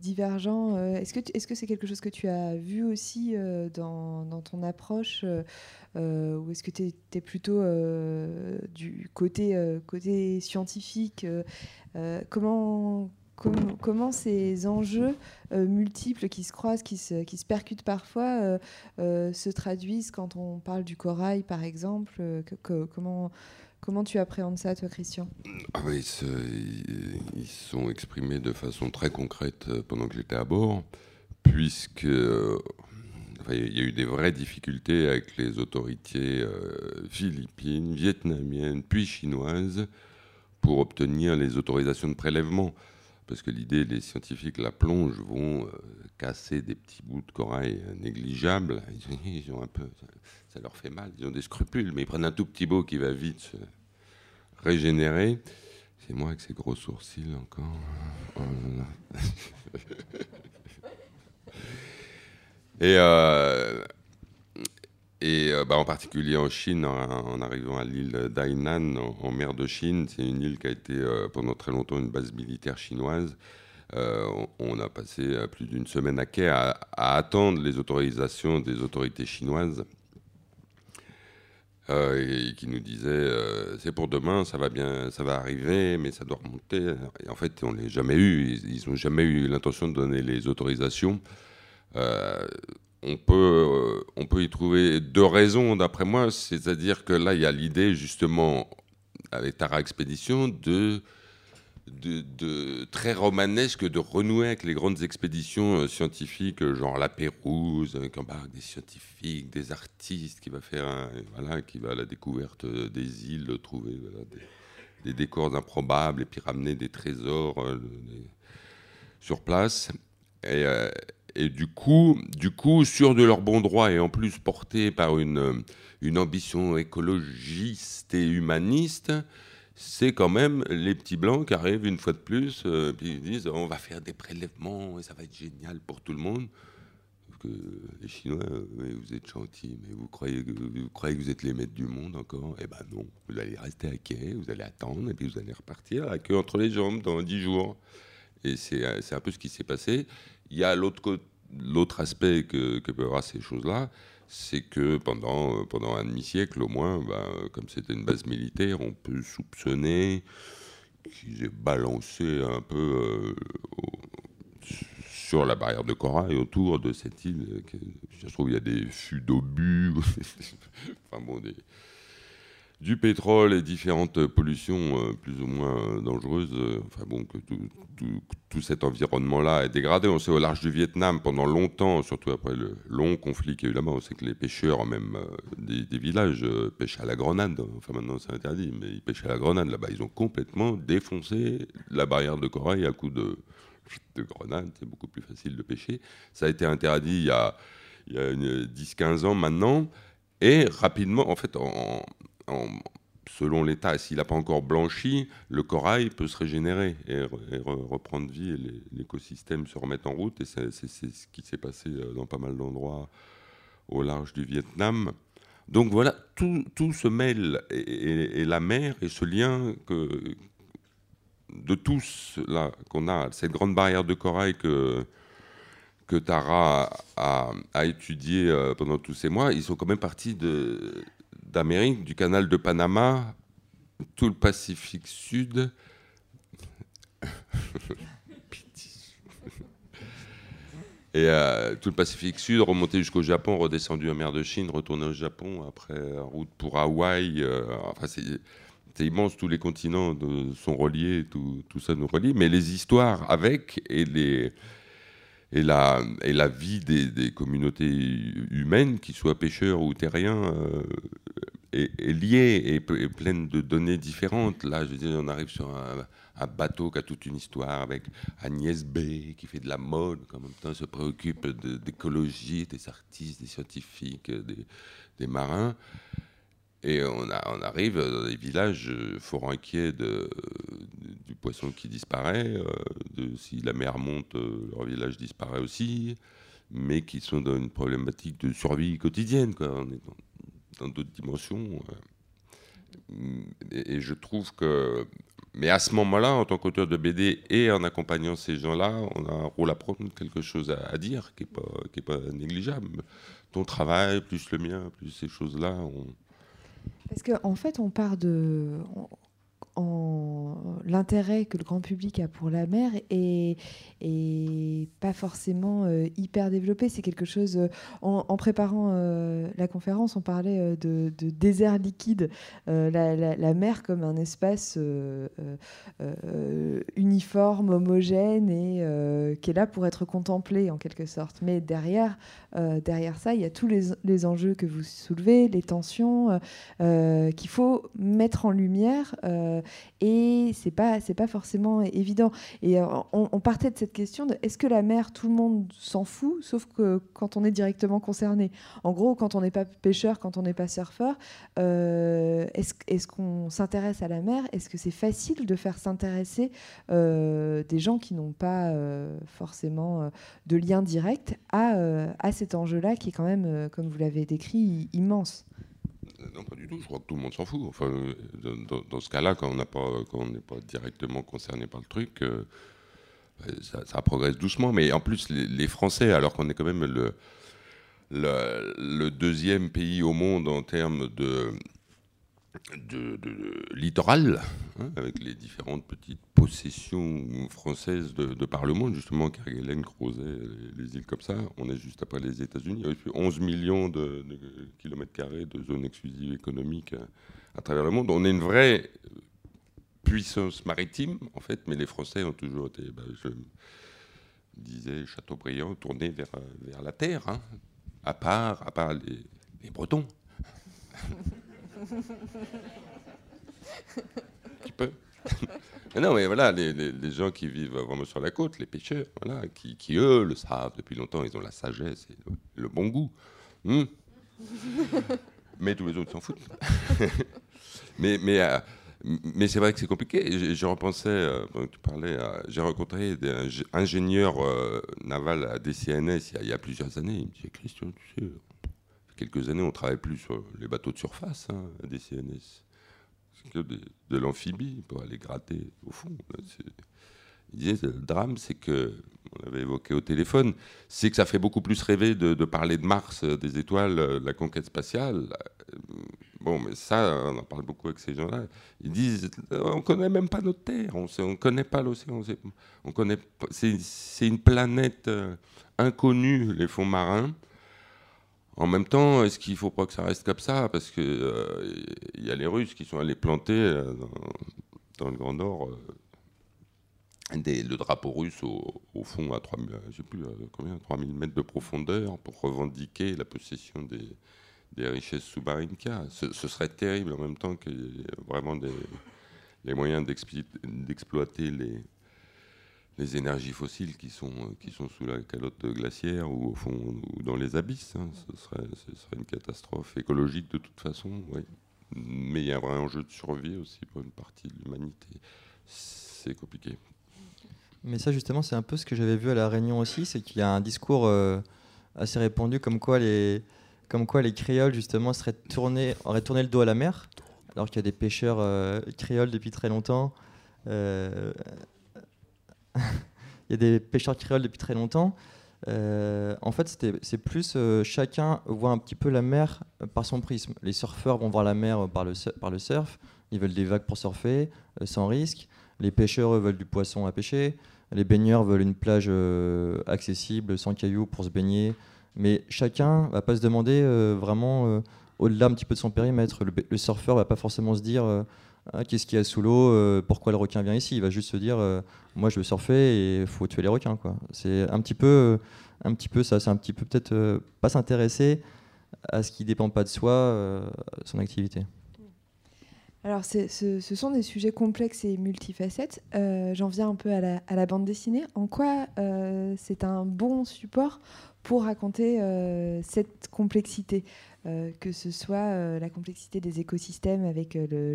divergent, est-ce que est-ce que c'est quelque chose que tu as vu aussi dans, dans, ton approche ou est-ce que tu es, plutôt du côté, scientifique euh, comment, ces enjeux euh, multiples qui se croisent, qui se, percutent parfois, euh, se traduisent quand on parle du corail, par exemple comment, comment tu appréhendes ça, toi, Christian? Ah Ils sont exprimés de façon très concrète pendant que j'étais à bord, puisque il y a eu des vraies difficultés avec les autorités philippines, vietnamiennes, puis chinoises pour obtenir les autorisations de prélèvement. Parce que l'idée, les scientifiques la plonge vont euh, casser des petits bouts de corail négligeables. Ils ont un peu, ça, leur fait mal, ils ont des scrupules, mais ils prennent un tout petit bout qui va vite se régénérer. C'est moi avec ces gros sourcils encore. Oh Et euh, et bah, en particulier en Chine, en, arrivant à l'île d'Hainan, en, mer de Chine, c'est une île qui a été pendant très longtemps une base militaire chinoise. on a passé plus d'une semaine à quai à, attendre les autorisations des autorités chinoises et qui nous disaient c'est pour demain, ça va bien, ça va arriver, mais ça doit remonter. Et en fait, on l'a jamais eu. Ils n'ont jamais eu l'intention de donner les autorisations. Euh, on peut, euh, on peut y trouver deux raisons, d'après moi. C'est-à-dire que là, il y a l'idée, justement, avec Tara Expédition, de, de, très romanesque de renouer avec les grandes expéditions euh, scientifiques, genre la Pérouse, des scientifiques, des artistes, qui va faire, voilà, qui va à la découverte des îles, trouver des, décors improbables et puis ramener des trésors sur place. Et, et du coup, du coup, sûrs de leur bon droit et en plus portés par une, une ambition écologiste et humaniste, c'est quand même les petits blancs qui arrivent une fois de plus, euh, puis ils disent on va faire des prélèvements et ça va être génial pour tout le monde. Que les Chinois, vous êtes gentils, mais vous croyez, que, vous êtes les maîtres du monde encore? Eh ben non, vous allez rester à quai, vous allez attendre et puis vous allez repartir à queue entre les jambes dans dix jours. Et c'est un peu ce qui s'est passé. Il y a l'autre aspect que, que peuvent avoir ces choses-là, c'est que pendant, pendant un demi-siècle au moins, ben, comme c'était une base militaire, on peut soupçonner qu'ils aient balancé un peu euh, sur la barrière de corail autour de cette île. Je trouve il y a des fûts d'obus, enfin bon, des, du pétrole et différentes pollutions euh, plus ou moins dangereuses. Euh, enfin bon, que tout, cet environnement-là est dégradé. On sait au large du Vietnam pendant longtemps, surtout après le long conflit qu'il y a eu là-bas, on sait que les pêcheurs, même euh, des, villages, pêchent à la grenade. Enfin maintenant c'est interdit, mais ils pêchent à la grenade là-bas. Ils ont complètement défoncé la barrière de corail à coup de, de grenade. C'est beaucoup plus facile de pêcher. Ça a été interdit il y a, il y a 10-15 ans maintenant. Et rapidement, en fait, en, selon l'état, s'il n'a pas encore blanchi, le corail peut se régénérer et, reprendre vie et l'écosystème se remettre en route. Et c'est ce qui s'est passé euh, dans pas mal d'endroits au large du Vietnam. Donc voilà, tout, se mêle et, la mer et ce lien que, de tous qu'on a, cette grande barrière de corail que, que Tara a, a étudié euh, pendant tous ces mois, ils sont quand même partis de, d'Amérique, du canal de Panama, tout le Pacifique Sud. Et euh, tout le Pacifique Sud, remonté jusqu'au Japon, redescendu en mer de Chine, retourné au Japon, après route pour Hawaï. Euh, enfin, c'est immense, tous les continents sont reliés, tout, tout, ça nous relie. Mais les histoires avec et les, et la, et la vie des, communautés humaines, qu'ils soient pêcheurs ou terriens, euh, est, liée et, pleine de données différentes. Là, je veux dire, on arrive sur un, bateau qui a toute une histoire avec Agnès B, qui fait de la mode, qui en même temps se préoccupe d'écologie, des artistes, des scientifiques, des, des marins. Et on, arrive dans des villages euh, fort inquiets du poisson qui disparaît. Euh, si la mer monte, euh, leur village disparaît aussi. Mais qui sont dans une problématique de survie quotidienne. Quoi. On est dans d'autres dimensions. Et, je trouve que. Mais à ce moment-là, en tant qu'auteur de BD et en accompagnant ces gens-là, on a un rôle à prendre, quelque chose à, dire qui n'est pas, pas négligeable. Ton travail, plus le mien, plus ces choses-là, on, parce qu'en en fait, on part de l'intérêt que le grand public a pour la mer est, pas forcément euh, hyper développé. C'est quelque chose. Euh, en, préparant euh, la conférence, on parlait de, désert liquide, la, mer comme un espace uniforme, homogène et qui est là pour être contemplé en quelque sorte. Mais derrière, derrière ça, il y a tous les, les enjeux que vous soulevez, les tensions qu'il faut mettre en lumière et c'est pas c'est pas forcément évident. Et on, partait de cette question de est-ce que la mer, tout le monde s'en fout, sauf que quand on est directement concerné? En gros, quand on n'est pas pêcheur, quand on n'est pas surfeur, est-ce est qu'on s'intéresse à la mer? Est-ce que c'est facile de faire s'intéresser des gens qui n'ont pas forcément de lien direct à, à cet enjeu-là qui est quand même, comme vous l'avez décrit, immense? Non, pas du tout. Je crois que tout le monde s'en fout. Enfin, dans, ce cas-là, quand on n'est pas, directement concerné par le truc, euh, ça, progresse doucement. Mais en plus, les, Français, alors qu'on est quand même le, deuxième pays au monde en termes de, de, littoral, hein, avec les différentes petites possessions françaises de, par le monde, justement, Kerguelen, Crozet, les, îles comme ça. On est juste après les États-Unis. Il y a 11 millions de, kilomètres carrés de zones exclusives économiques euh, à, travers le monde. On est une vraie puissance maritime, en fait, mais les Français ont toujours été, bah, je disais, Chateaubriand, tournés vers, vers la terre, hein. à part, à part les Bretons. Tu peux non, mais voilà, les, gens qui vivent vraiment sur la côte, les pêcheurs, voilà, qui, eux le savent depuis longtemps, ils ont la sagesse et le, bon goût. Hmm. mais tous les autres s'en foutent. mais mais, euh, mais c'est vrai que c'est compliqué. Je, repensais, euh, tu parlais, j'ai rencontré des ingénieurs euh, navals à DCNS il y, a, plusieurs années. Il me disait, Christian, tu sais, quelques années, on travaille plus sur les bateaux de surface hein, des CNS. C'est que de, l'amphibie pour aller gratter au fond. Il disait, le drame, c'est que, on avait évoqué au téléphone, c'est que ça fait beaucoup plus rêver de, parler de Mars, des étoiles, de la conquête spatiale. Bon, mais ça, on en parle beaucoup avec ces gens-là. Ils disent, on connaît même pas notre Terre, on ne connaît pas l'océan, on connaît, c'est une planète euh, inconnue, les fonds marins. En même temps, est-ce qu'il ne faut pas que ça reste comme ça? Parce qu'il euh, y a les Russes qui sont allés planter euh, dans, le Grand Nord euh, le drapeau russe au, fond à 3000, je plus, combien, 3000 mètres de profondeur pour revendiquer la possession des, richesses sous-marines a. Ce, serait terrible en même temps ait vraiment les moyens d'exploiter les, les énergies fossiles qui sont, qui sont sous la calotte glaciaire ou au fond ou dans les abysses. Hein. Ce, serait, ce, serait, une catastrophe écologique de toute façon. Oui. Mais il y a un vrai enjeu de survie aussi pour une partie de l'humanité. C'est compliqué. Mais ça justement, c'est un peu ce que j'avais vu à la Réunion aussi, c'est qu'il y a un discours euh, assez répandu comme quoi les, comme quoi les créoles justement seraient tournés, auraient tourné le dos à la mer, alors qu'il y a des pêcheurs euh, créoles depuis très longtemps. Euh, il y a des pêcheurs créoles depuis très longtemps. Euh, en fait, c'est plus euh, chacun voit un petit peu la mer euh, par son prisme. Les surfeurs vont voir la mer par le, surf, ils veulent des vagues pour surfer sans risque. Les pêcheurs veulent du poisson à pêcher. Les baigneurs veulent une plage accessible, sans cailloux pour se baigner. Mais chacun va pas se demander vraiment au-delà un petit peu de son périmètre. Le, le surfeur va pas forcément se dire ah, qu'est-ce qu'il y a sous l'eau, euh, pourquoi le requin vient ici? Il va juste se dire, euh, moi je veux surfer et il faut tuer les requins. C'est un petit peu, euh, un petit peu ça, c'est un petit peu peut-être pas s'intéresser à ce qui dépend pas de soi, son activité. Alors, ce, sont des sujets complexes et multifacettes. J'en viens un peu à la, bande dessinée. En quoi c'est un bon support pour raconter cette complexité? Euh, que ce soit euh, la complexité des écosystèmes avec euh,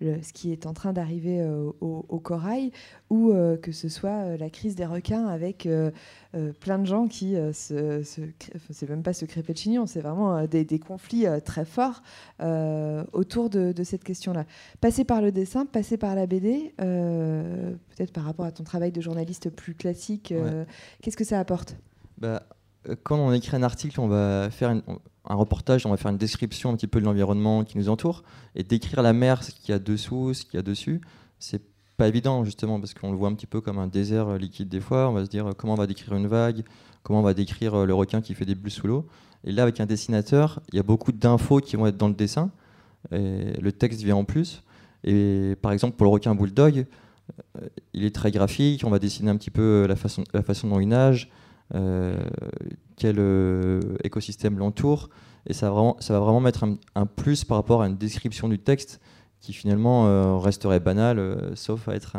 le, ce qui est en train d'arriver au, corail, ou que ce soit la crise des requins avec plein de gens qui se, c'est même pas se crêper de chignon, c'est vraiment des, conflits très forts autour de, cette question-là. Passer par le dessin, passer par la BD, peut-être par rapport à ton travail de journaliste plus classique, qu'est-ce que ça apporte? Bah, quand on écrit un article, on va faire une, un reportage, on va faire une description un petit peu de l'environnement qui nous entoure et décrire la mer, ce qu'il y a dessous, ce qu'il y a dessus, c'est pas évident justement parce qu'on le voit un petit peu comme un désert liquide des fois. On va se dire comment on va décrire une vague, comment on va décrire euh, le requin qui fait des bulles sous l'eau. Et là, avec un dessinateur, il y a beaucoup d'infos qui vont être dans le dessin. Et le texte vient en plus. Et par exemple, pour le requin bulldog, euh, il est très graphique. On va dessiner un petit peu la façon, la façon dont il nage, euh, quel euh, écosystème l'entoure. Et ça va, vraiment, ça va vraiment mettre un, plus par rapport à une description du texte qui finalement resterait banal, sauf à être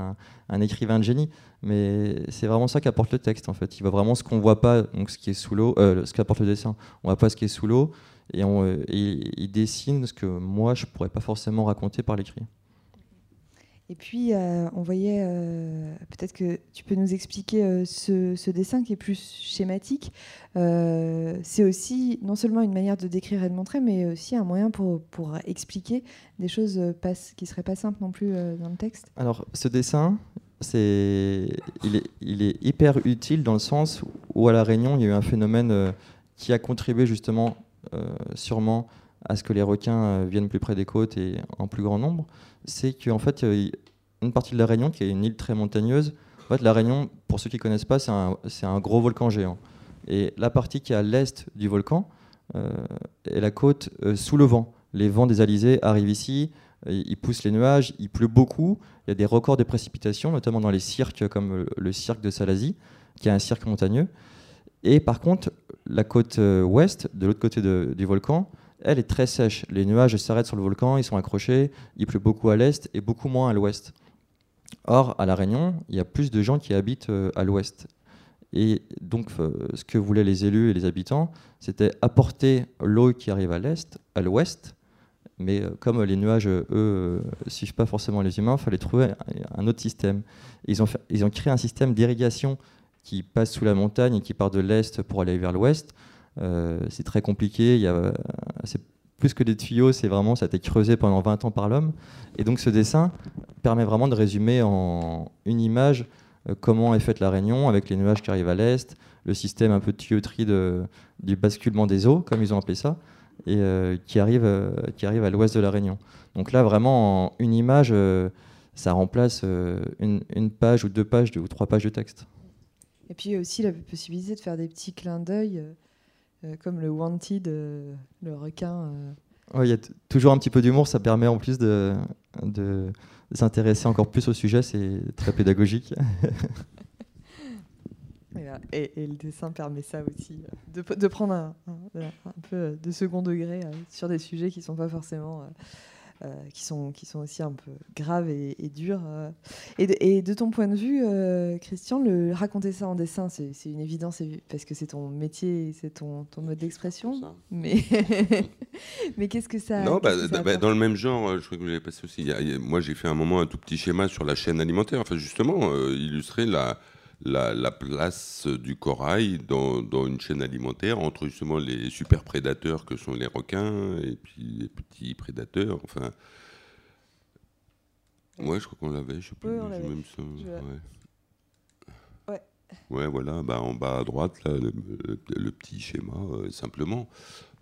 un, écrivain de génie. Mais c'est vraiment ça qu'apporte le texte en fait. Il voit vraiment ce qu'on voit pas, donc ce qui est sous l'eau, ce qu'apporte le dessin. On voit pas ce qui est sous l'eau et, et, il dessine ce que moi je pourrais pas forcément raconter par l'écrit. Et puis, euh, on voyait, euh, peut-être que tu peux nous expliquer euh, ce, dessin qui est plus schématique. c'est aussi non seulement une manière de décrire et de montrer, mais aussi un moyen pour, pour expliquer des choses qui ne seraient pas simples non plus dans le texte. Alors, ce dessin, c'est, il, est, il est hyper utile dans le sens où à La Réunion, il y a eu un phénomène qui a contribué justement, sûrement, à ce que les requins viennent plus près des côtes et en plus grand nombre c'est qu'en fait, une partie de la Réunion, qui est une île très montagneuse, en fait, la Réunion, pour ceux qui ne connaissent pas, c'est un, gros volcan géant. Et la partie qui est à l'est du volcan euh, est la côte euh, sous le vent. Les vents des alizés arrivent ici, ils poussent les nuages, il pleut beaucoup, il y a des records de précipitations, notamment dans les cirques comme le cirque de Salazie, qui est un cirque montagneux. Et par contre, la côte euh, ouest, de l'autre côté du volcan, elle est très sèche. Les nuages s'arrêtent sur le volcan, ils sont accrochés, il pleut beaucoup à l'est et beaucoup moins à l'ouest. Or, à La Réunion, il y a plus de gens qui habitent euh, à l'ouest. Et donc, euh, ce que voulaient les élus et les habitants, c'était apporter l'eau qui arrive à l'est, à l'ouest. Mais euh, comme les nuages, eux, ne suivent pas forcément les humains, il fallait trouver un autre système. Ils ont, ils ont créé un système d'irrigation qui passe sous la montagne et qui part de l'est pour aller vers l'ouest. Euh, c'est très compliqué. c'est plus que des tuyaux, c'est vraiment, ça a été creusé pendant 20 ans par l'homme. Et donc ce dessin permet vraiment de résumer en une image euh, comment est faite la Réunion avec les nuages qui arrivent à l'est, le système un peu de tuyauterie du basculement des eaux, comme ils ont appelé ça, et euh, qui, arrive, qui arrive à l'ouest de la Réunion. Donc là, vraiment, en une image, ça remplace une, page ou deux pages ou trois pages de texte. Et puis aussi la possibilité de faire des petits clins d'œil comme le Wanted, euh, le requin. Euh. Il y a toujours un petit peu d'humour, ça permet en plus de, de, s'intéresser encore plus au sujet, c'est très pédagogique. et, le dessin permet ça aussi, de, de prendre un, un, peu de second degré sur des sujets qui ne sont pas forcément euh, qui, sont, qui sont aussi un peu graves et, dures. Euh. Et de, ton point de vue, euh, Christian, le, raconter ça en dessin, c'est une évidence parce que c'est ton métier, c'est ton, ton, mode d'expression. Mais, mais qu'est-ce que ça. Non, bah, bah, dans le même genre, je crois que vous l'avez passé aussi. moi, j'ai fait un moment un tout petit schéma sur la chaîne alimentaire, enfin, justement, illustrer la la, place du corail dans, une chaîne alimentaire entre justement les super prédateurs que sont les requins et puis les petits prédateurs. Enfin, ouais, je crois qu'on l'avait. Je sais plus. même ça. Ouais. ouais. voilà. Bah, en bas à droite, là, le, petit schéma, euh, simplement.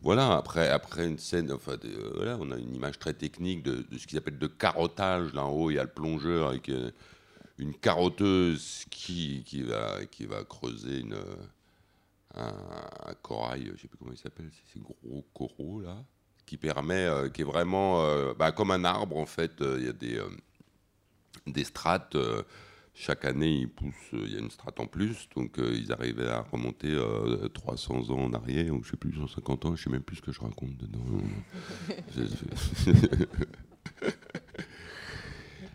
Voilà, après, après une scène, enfin, voilà, on a une image très technique de, ce qu'ils appellent de carottage. Là en haut, il y a le plongeur avec euh, une carotteuse qui, qui, va, qui va creuser une, un, corail, je ne sais plus comment il s'appelle, ces gros coraux là, qui permet, euh, qui est vraiment euh, bah, comme un arbre en fait. Euh, il y a des, des strates. chaque année, il y a une strate en plus, donc ils arrivaient à remonter 300 ans en arrière, ou je sais plus, 150 ans, je sais même plus ce que je raconte dedans.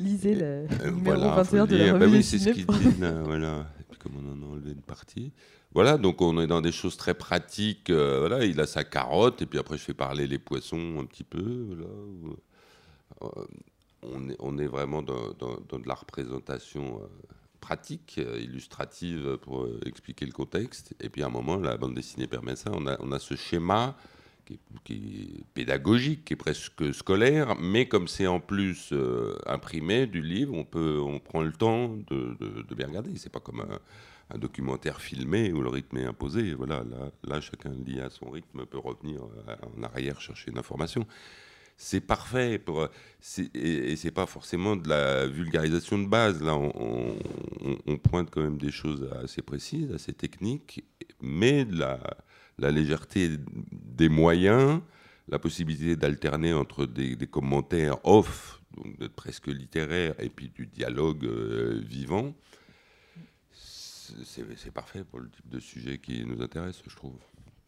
lisez le euh, numéro voilà, 21 de la bah oui, c'est ce qu'ils disent, voilà. Et puis comme on en a enlevé une partie. Voilà, donc on est dans des choses très pratiques. Euh, voilà, il a sa carotte, et puis après je fais parler les poissons un petit peu. Voilà. Euh, on, est, on est vraiment dans, dans, de la représentation pratique, illustrative pour expliquer le contexte. Et puis à un moment, la bande dessinée permet ça. On a, on a ce schéma qui est, pédagogique, qui est presque scolaire, mais comme c'est en plus euh, imprimé du livre, on, peut, on prend le temps de, bien regarder. C'est pas comme un, documentaire filmé où le rythme est imposé. Voilà, là, là, chacun lit à son rythme, peut revenir euh, en arrière chercher une information. C'est parfait pour, et, c'est pas forcément de la vulgarisation de base. Là, on, on, pointe quand même des choses assez précises, assez techniques, mais de la la légèreté des moyens, la possibilité d'alterner entre des, commentaires off, donc presque littéraires, et puis du dialogue euh, vivant, c'est parfait pour le type de sujet qui nous intéresse, je trouve.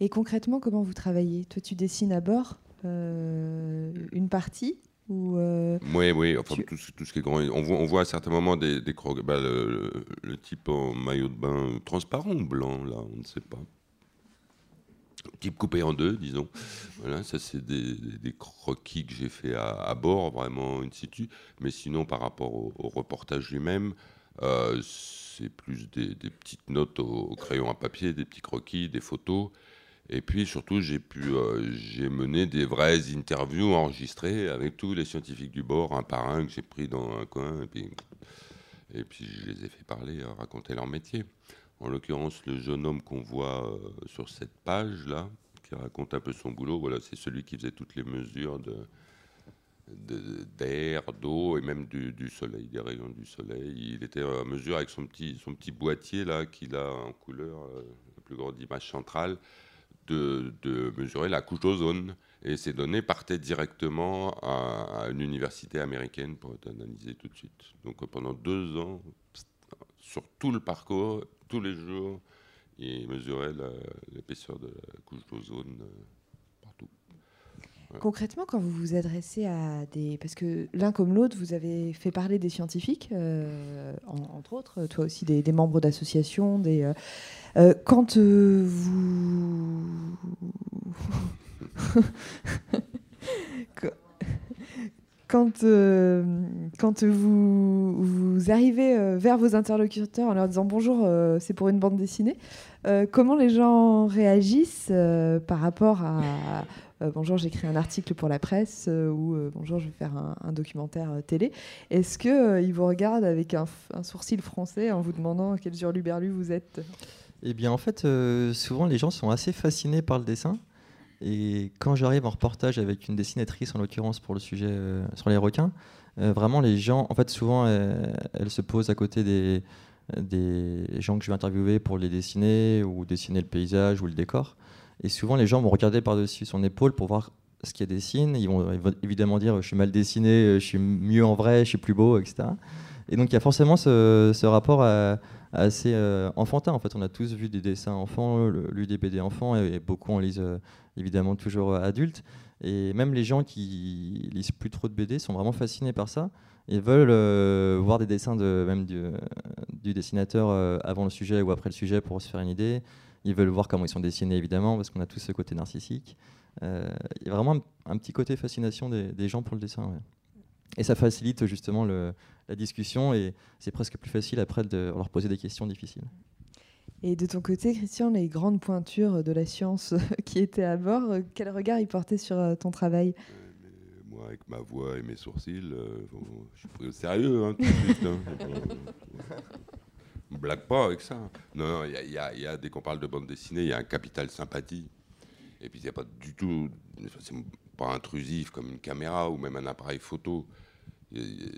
Et concrètement, comment vous travaillez? Toi, tu dessines à bord euh, une partie, ou euh, Oui, oui, enfin, tu- tout, ce- tout ce qui est grand. On voit, on voit à certains moments des, des bah, le, le type en maillot de bain transparent ou blanc, là, on ne sait pas. Type coupé en deux, disons. Voilà, ça, c'est des, croquis que j'ai fait à, bord, vraiment in situ. Mais sinon, par rapport au, reportage lui-même, euh, c'est plus des, petites notes au, au crayon à papier, des petits croquis, des photos. Et puis surtout, j'ai pu, euh, j'ai mené des vraies interviews enregistrées avec tous les scientifiques du bord, un par un que j'ai pris dans un coin, et puis, et puis je les ai fait parler, euh, raconter leur métier. En l'occurrence, le jeune homme qu'on voit euh, sur cette page là, qui raconte un peu son boulot, voilà, c'est celui qui faisait toutes les mesures de d'air, d'eau et même du, soleil, des rayons du soleil. Il était à mesure avec son petit, son petit boîtier là qu'il a en couleur, euh, la plus grande image centrale, de, de mesurer la couche d'ozone. Et ces données partaient directement à, une université américaine pour être analysées tout de suite. Donc pendant deux ans, sur tout le parcours, tous les jours, mesurait la- l'épaisseur de la couche d'ozone euh, partout. Concrètement, quand vous vous adressez à des... Parce que l'un comme l'autre, vous avez fait parler des scientifiques, euh, en- entre autres, toi aussi des, des membres d'associations, des... euh, quand vous... Quand, euh, quand vous, vous arrivez euh, vers vos interlocuteurs en leur disant bonjour, euh, c'est pour une bande dessinée, comment les gens réagissent par rapport à bonjour, j'écris un article pour la presse ou bonjour, je vais faire un, documentaire télé. Est-ce que euh, ils vous regardent avec un, sourcil français en vous demandant quel hurluberlu vous êtes? Eh bien, en fait, souvent, les gens sont assez fascinés par le dessin. Et quand j'arrive en reportage avec une dessinatrice, en l'occurrence pour le sujet euh, sur les requins, euh, vraiment, les gens, en fait, souvent, euh, elles se posent à côté des, gens que je vais interviewer pour les dessiner ou dessiner le paysage ou le décor. Et souvent, les gens vont regarder par-dessus son épaule pour voir ce qu'il dessine. Ils vont, évidemment dire Je suis mal dessiné, je suis mieux en vrai, je suis plus beau, etc. Et donc, il y a forcément ce rapport à, assez euh, enfantin. En fait, on a tous vu des dessins enfants, lu des BD enfants, et, beaucoup en lisent euh, évidemment toujours euh, adultes. Et même les gens qui lisent plus trop de BD sont vraiment fascinés par ça et veulent voir des dessins de, même du, dessinateur avant le sujet ou après le sujet pour se faire une idée. Ils veulent voir comment ils sont dessinés, évidemment, parce qu'on a tous ce côté narcissique. Il y a vraiment un, petit côté fascination des, gens pour le dessin. Et ça facilite justement le- la discussion et c'est presque plus facile après de leur poser des questions difficiles. Et de ton côté, Christian, les grandes pointures de la science qui étaient à bord, quel regard ils portaient sur euh, ton travail? Euh, mais moi, avec ma voix et mes sourcils, euh, bon, je suis pris au sérieux hein, tout de suite. hein. On blague pas avec ça. Non, non, il y a- il y, a- il y a, dès qu'on parle de bande dessinée, il y a un capital sympathie. Et puis, il n'y a pas du tout. C'est pas intrusif comme une caméra ou même un appareil photo. Il y a- il y a-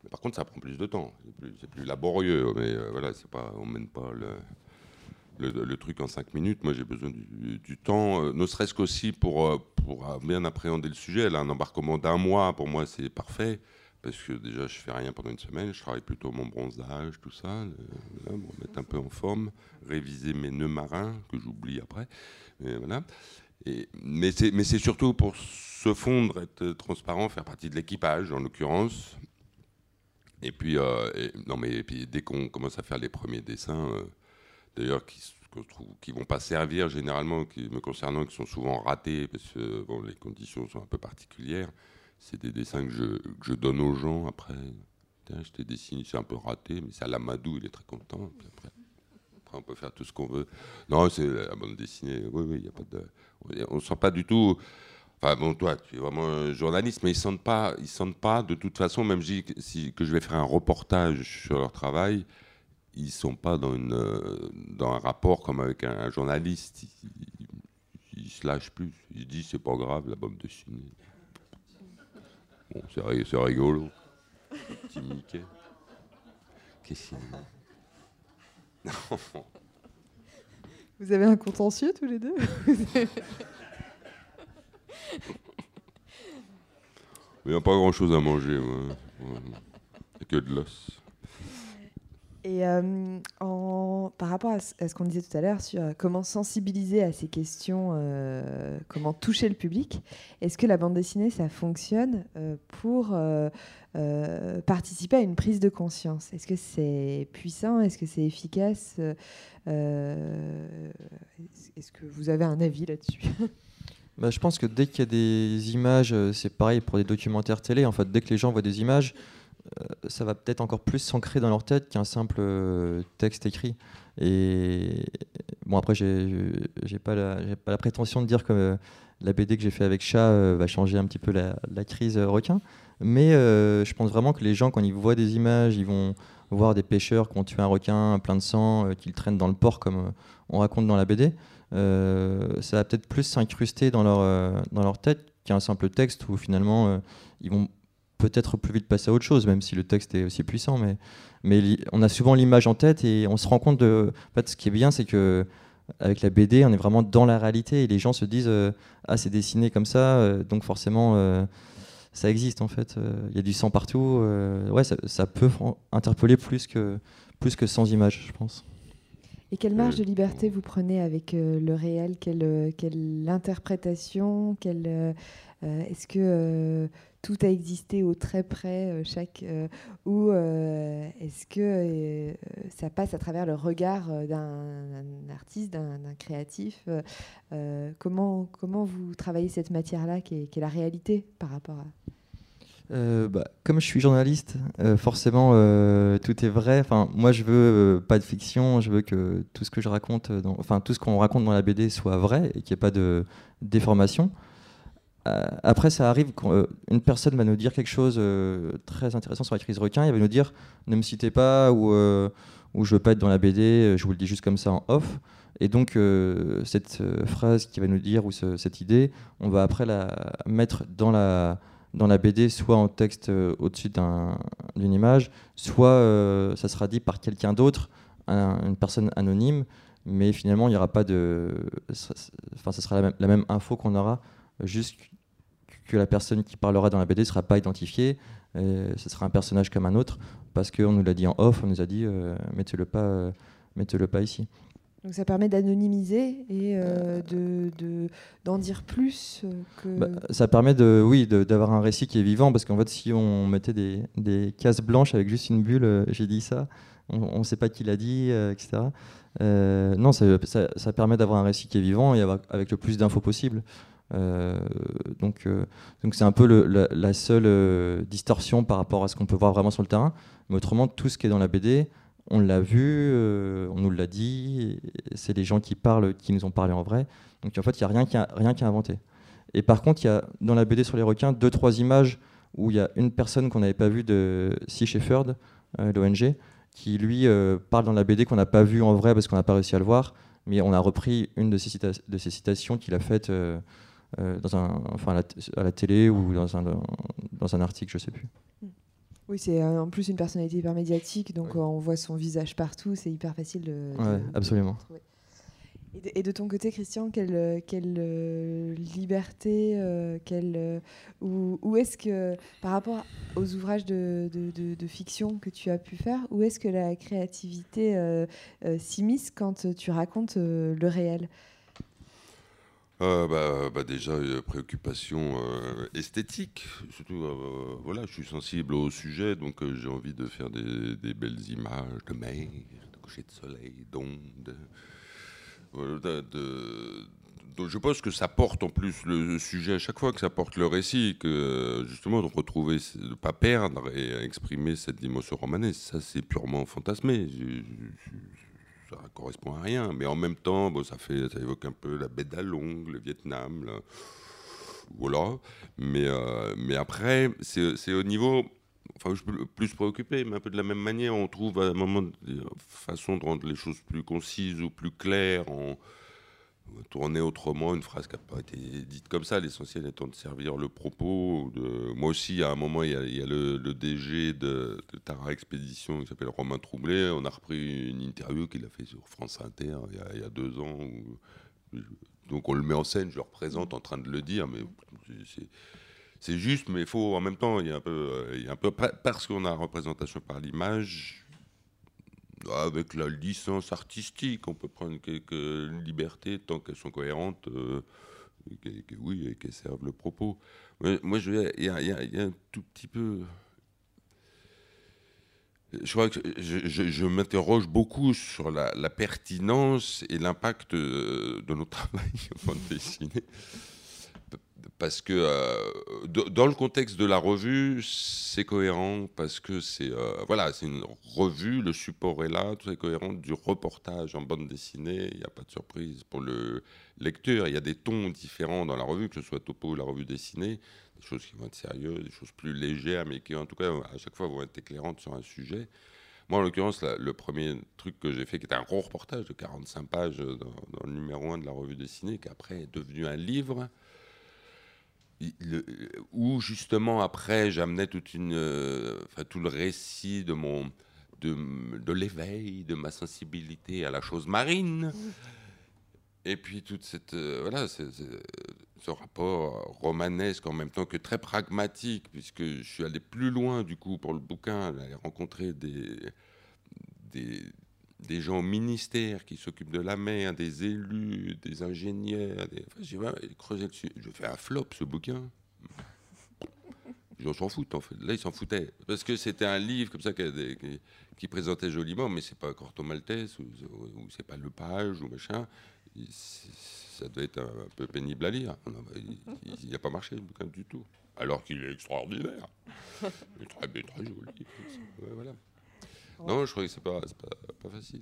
Mais par contre, ça prend plus de temps. C'est plus, laborieux. Mais euh, voilà, c'est pas, on mène pas le, truc en cinq minutes. Moi, j'ai besoin du, temps, euh, ne serait-ce qu'aussi pour, euh, pour euh, bien appréhender le sujet. Là, un embarquement d'un mois, pour moi, c'est parfait. Parce que déjà, je fais rien pendant une semaine. Je travaille plutôt mon bronzage, tout ça, le- voilà, me remettre un peu en forme, réviser mes nœuds marins que j'oublie après. Et voilà. Et, mais c'est surtout pour se fondre, être transparent, faire partie de l'équipage, en l'occurrence. Et puis, euh, non, mais dès qu'on commence à faire les premiers dessins, euh, d'ailleurs, qui, trouve, qui vont pas servir généralement, qui me concernant, qui sont souvent ratés parce que bon, les conditions sont un peu particulières. C'est des dessins que je, je donne aux gens après. Tiens, je t'ai dessiné, c'est un peu raté, mais c'est à l'Amadou, il est très content. Après, après, on peut faire tout ce qu'on veut. Non, c'est la bande dessinée. Oui, oui, il y a pas de. On ne sent pas du tout. Enfin bon, toi, tu es vraiment un journaliste, mais ils sentent pas, ils sentent pas de toute façon, même si, si- que je vais faire un reportage sur leur travail, ils sont pas dans une euh, dans un rapport comme avec un, un journaliste. Ils, ils- ils se lâchent plus. Ils se disent c'est pas grave la bande dessinée. Bon, c'est ri- c'est rigolo. Petit Mickey. Qu'est-ce qu'il Non. Vous avez un contentieux tous les deux? Il n'y a pas grand chose à manger. Ouais. Que de l'os. Et euh, par rapport à ce, qu'on disait tout à l'heure sur euh, comment sensibiliser à ces questions, euh, comment toucher le public, est-ce que la bande dessinée, ça fonctionne pour participer à une prise de conscience? Est-ce que c'est puissant? Est-ce que c'est efficace? Est-ce que vous avez un avis là-dessus? bah, je pense que dès qu'il y a des images, c'est pareil pour des documentaires télé, en fait, dès que les gens voient des images, euh, ça va peut-être encore plus s'ancrer dans leur tête qu'un simple euh, texte écrit. Et bon, après, j'ai pas, la, pas la prétention de dire que la BD que j'ai fait avec Chat euh, va changer un petit peu la, crise requin. Mais je pense vraiment que les gens, quand ils voient des images, ils vont voir des pêcheurs qui ont tué un requin plein de sang, qu'ils traînent dans le port, comme on raconte dans la BD. Ça va peut-être plus s'incruster dans leur, dans leur tête qu'un simple texte où finalement ils vont peut-être plus vite passer à autre chose, même si le texte est aussi puissant. Mais, mais on a souvent l'image en tête et on se rend compte de. En fait, ce qui est bien, c'est que avec la BD, on est vraiment dans la réalité et les gens se disent euh, Ah, c'est dessiné comme ça, euh, donc forcément, euh, ça existe en fait. Il y a du sang partout. ouais, ça, peut interpeller plus que, plus que sans image, je pense. Et quelle marge de liberté vous prenez avec le réel? Quelle, quelle interprétation? Quelle, Est-ce que tout a existé au très près, euh, chaque, euh, ou euh, est-ce que ça passe à travers le regard d'un artiste, d'un créatif? Comment, comment vous travaillez cette matière-là qui, est la réalité par rapport à... bah, comme je suis journaliste, forcément tout est vrai. Enfin, moi, je veux pas de fiction. Je veux que tout ce que je raconte, enfin tout ce qu'on raconte dans la BD soit vrai et qu'il n'y ait pas de déformation. Euh, après, ça arrive quand euh, une personne va nous dire quelque chose euh, très intéressant sur la crise requin, il va nous dire ne me citez pas ou, ou je veux pas être dans la BD, je vous le dis juste comme ça en off. Et donc, cette phrase qui va nous dire ou cette idée, on va après la mettre dans la, dans la BD, soit en texte au-dessus d'une image, soit ça sera dit par quelqu'un d'autre, une personne anonyme, mais finalement, il n'y aura pas de. Enfin, ce sera la même, la même info qu'on aura juste que la personne qui parlera dans la BD ne sera pas identifiée, ce sera un personnage comme un autre, parce qu'on nous l'a dit en off, on nous a dit euh, mettez-le pas, euh, mettez-le pas ici. Donc ça permet d'anonymiser et euh, de, d'en dire plus que... Bah, ça permet de, oui, d'avoir un récit qui est vivant, parce qu'en fait, si on mettait des, des cases blanches avec juste une bulle, j'ai dit ça, on ne sait pas qui l'a dit, etc. non, ça, ça, ça permet d'avoir un récit qui est vivant et avec le plus d'infos possible. Euh, donc, euh, donc c'est un peu la, seule euh, distorsion par rapport à ce qu'on peut voir vraiment sur le terrain. Mais autrement, tout ce qui est dans la BD, on l'a vu, on nous l'a dit, c'est les gens qui parlent, qui nous ont parlé en vrai. Donc en fait, il n'y a rien qui a, inventé. Et par contre, il y a dans la BD sur les requins deux, trois images où il y a une personne qu'on n'avait pas vue de Sea Shepherd, l'ONG, qui lui parle dans la BD qu'on n'a pas vu en vrai parce qu'on n'a pas réussi à le voir, mais on a repris une de ses, citations qu'il a euh, enfin, à la, télé ou dans un, dans un article, je sais plus. Oui, c'est euh, en plus une personnalité hyper médiatique, donc on voit son visage partout, c'est hyper facile de. absolument. et, de, ton côté, Christian, quelle, quelle euh, liberté, quelle, où, où est-ce que, par rapport aux ouvrages de, de, de, fiction que tu as pu faire, où est-ce que la créativité s'immisce quand tu racontes le réel? Euh, bah, bah, déjà, préoccupation euh, esthétique. Surtout, euh, voilà, je suis sensible au sujet, donc j'ai envie de faire des, belles images de mer, de coucher de soleil, d'ondes. je pense que ça porte en plus le sujet à chaque fois, que ça porte le récit, que justement de retrouver, de pas perdre et exprimer cette dimension romanesque, ça c'est purement fantasmé ça correspond à rien. Mais en même temps, bon, ça, fait, ça évoque un peu la baie d'Along, le Vietnam. Voilà. Mais, euh, mais après, c'est au niveau. Enfin, je peux plus préoccupé, mais un peu de la même manière, on trouve à un moment une façon de rendre les choses plus concises ou plus claires. En, tourner autrement une phrase qui n'a pas été dite comme ça, l'essentiel étant de servir le propos. Moi aussi, à un moment, il y a, le, DG de, Tara Expédition qui s'appelle Romain Troublé. On a repris une interview qu'il a fait sur France Inter il y a, deux ans. Donc on le met en scène, je le représente en train de le dire, mais c'est juste, mais il faut en même temps, il y a un peu, il y a un peu parce qu'on a représentation par l'image, avec la licence artistique, on peut prendre quelques libertés tant qu'elles sont cohérentes, euh, oui, et qu'elles servent le propos. moi, il y, a un tout petit peu. Je crois que je, m'interroge beaucoup sur la, pertinence et l'impact de, de, notre travail en bande dessinée parce que euh, dans le contexte de la revue, c'est cohérent parce que c'est euh, voilà, c'est une revue, le support est là, tout est cohérent. Du reportage en bande dessinée, il n'y a pas de surprise pour le lecteur. Il y a des tons différents dans la revue, que ce soit Topo ou la revue dessinée, des choses qui vont être sérieuses, des choses plus légères, mais qui en tout cas à chaque fois vont être éclairantes sur un sujet. Moi, en l'occurrence, le premier truc que j'ai fait, qui était un gros reportage de 45 pages dans, dans le numéro 1 de la revue dessinée, qui après est devenu un livre où justement après j'amenais toute une, euh, tout le récit de mon de, de l'éveil, de ma sensibilité à la chose marine, et puis toute cette euh, voilà ce rapport romanesque en même temps que très pragmatique, puisque je suis allé plus loin du coup pour le bouquin, aller rencontrer des des, des gens au ministère qui s'occupent de la mer, des élus, des ingénieurs. Des... Enfin, creuser dessus. Je fais un flop ce bouquin. Ils s'en foutent en fait. Là, ils s'en foutaient. Parce que c'était un livre comme ça qui, présentait joliment, mais c'est pas Corto Maltese ou, c'est pas Le Page ou machin. Ça doit être un, peu pénible à lire. il n'a pas marché le bouquin du tout. Alors qu'il est extraordinaire. Il est très, très joli. voilà. Non, je crois que c'est pas, pas, pas facile.